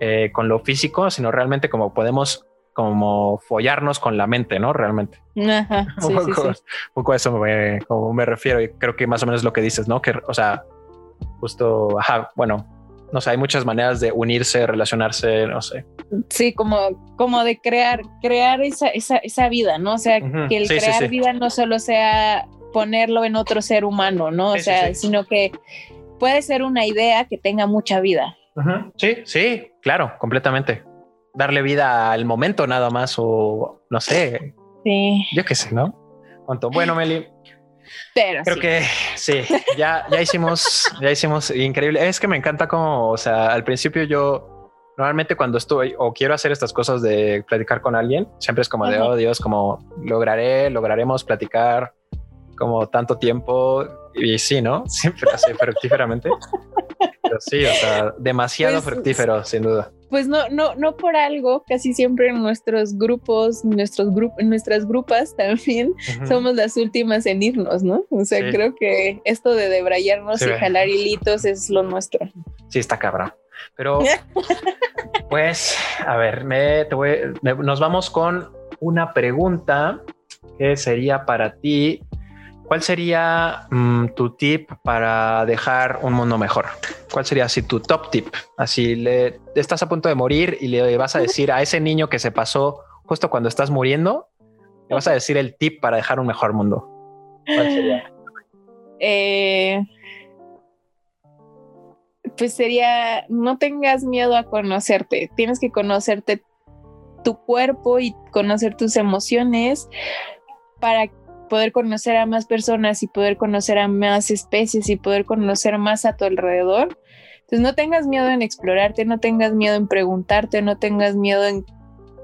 eh, con lo físico, sino realmente como podemos como follarnos con la mente, ¿no? Realmente. Ajá, un, poco, a eso me, como me refiero y creo que más o menos lo que dices, ¿no? Que, o sea, justo, ajá, bueno, no sé, hay muchas maneras de unirse, relacionarse, no sé. Sí, como, como de crear, crear esa, esa, esa vida, ¿no? O sea, que el crear vida no solo sea ponerlo en otro ser humano, ¿no? O sea, sino que puede ser una idea que tenga mucha vida. Sí, sí, claro, completamente. Darle vida al momento nada más o no sé. Sí. Yo qué sé, ¿no? Bueno, Meli. Pero creo que sí, ya, ya hicimos, ya hicimos increíble. Es que me encanta como, o sea, al principio yo normalmente cuando estoy o quiero hacer estas cosas de platicar con alguien, siempre es como de, oh Dios, como lograré, lograremos platicar como tanto tiempo y sí, ¿no? Siempre así fructíferamente. Pero sí, o sea, demasiado pues, fructífero, sin duda. Pues no, no, no por algo, casi siempre en nuestros grupos, nuestros grupos, nuestras grupas también somos las últimas en irnos, ¿no? O sea, creo que esto de debrayarnos y jalar hilitos es lo nuestro. Sí, está cabrón. Pero, pues, a ver, me, te voy, nos vamos con una pregunta que sería para ti. ¿Cuál sería mm, tu tip para dejar un mundo mejor? ¿Cuál sería así tu top tip? Así le estás a punto de morir y le vas a decir a ese niño que se pasó justo cuando estás muriendo, le vas a decir el tip para dejar un mejor mundo. ¿Cuál sería? Eh, pues sería no tengas miedo a conocerte. Tienes que conocerte tu cuerpo y conocer tus emociones para poder conocer a más personas y poder conocer a más especies y poder conocer más a tu alrededor. Entonces no tengas miedo en explorarte, no tengas miedo en preguntarte, no tengas miedo en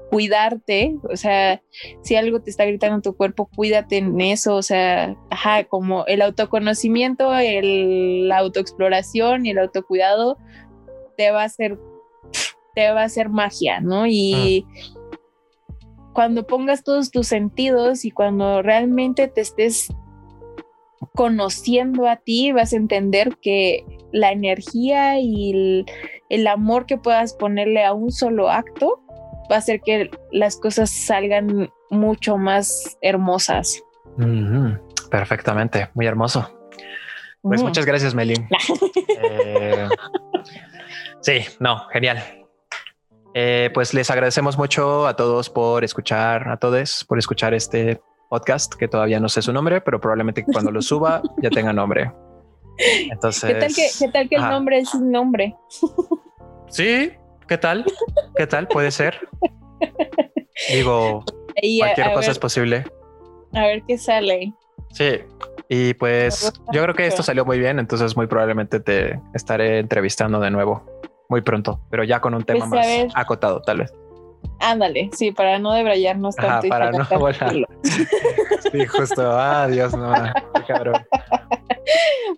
cuidarte, o sea, si algo te está gritando en tu cuerpo, cuídate en eso, o sea, ajá, como el autoconocimiento, la autoexploración y el autocuidado te va a hacer, te va a hacer magia, ¿no? Y, ah cuando pongas todos tus sentidos y cuando realmente te estés conociendo a ti, vas a entender que la energía y el, amor que puedas ponerle a un solo acto va a hacer que las cosas salgan mucho más hermosas. Perfectamente, muy hermoso. Pues muchas gracias, Meli. Eh, sí, no, genial. Eh, pues les agradecemos mucho a todos por escuchar, a todos por escuchar este podcast, que todavía no sé su nombre, pero probablemente cuando lo suba ya tenga nombre. Entonces, ¿qué tal que, el nombre es un nombre? Sí, ¿qué tal? ¿Qué tal? Puede ser. Digo, cualquier cosa es posible. A ver qué sale. Sí, y pues yo creo que esto salió muy bien, entonces muy probablemente te estaré entrevistando de nuevo muy pronto, pero ya con un tema pues, más acotado, tal vez. Ándale, sí, para no debrayarnos tanto. para no volar. sí, justo. Ah, Dios, no. cabrón.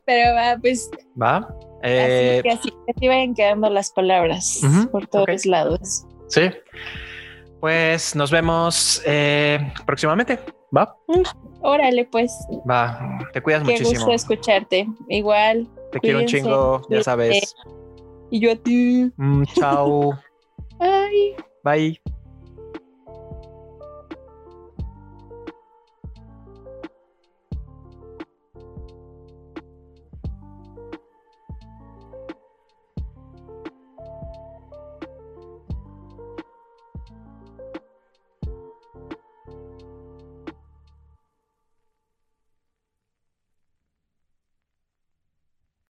Pero va, pues. Va. Eh, así, que así, así vayan quedando las palabras por todos lados. sí. Pues nos vemos eh, próximamente. Va. Órale, pues. Va. Te cuidas Qué muchísimo. gusto escucharte. Igual. Te quiero un cuídense, chingo, ya sabes. Y yo a ti. Mm, chao. Ay. Bye.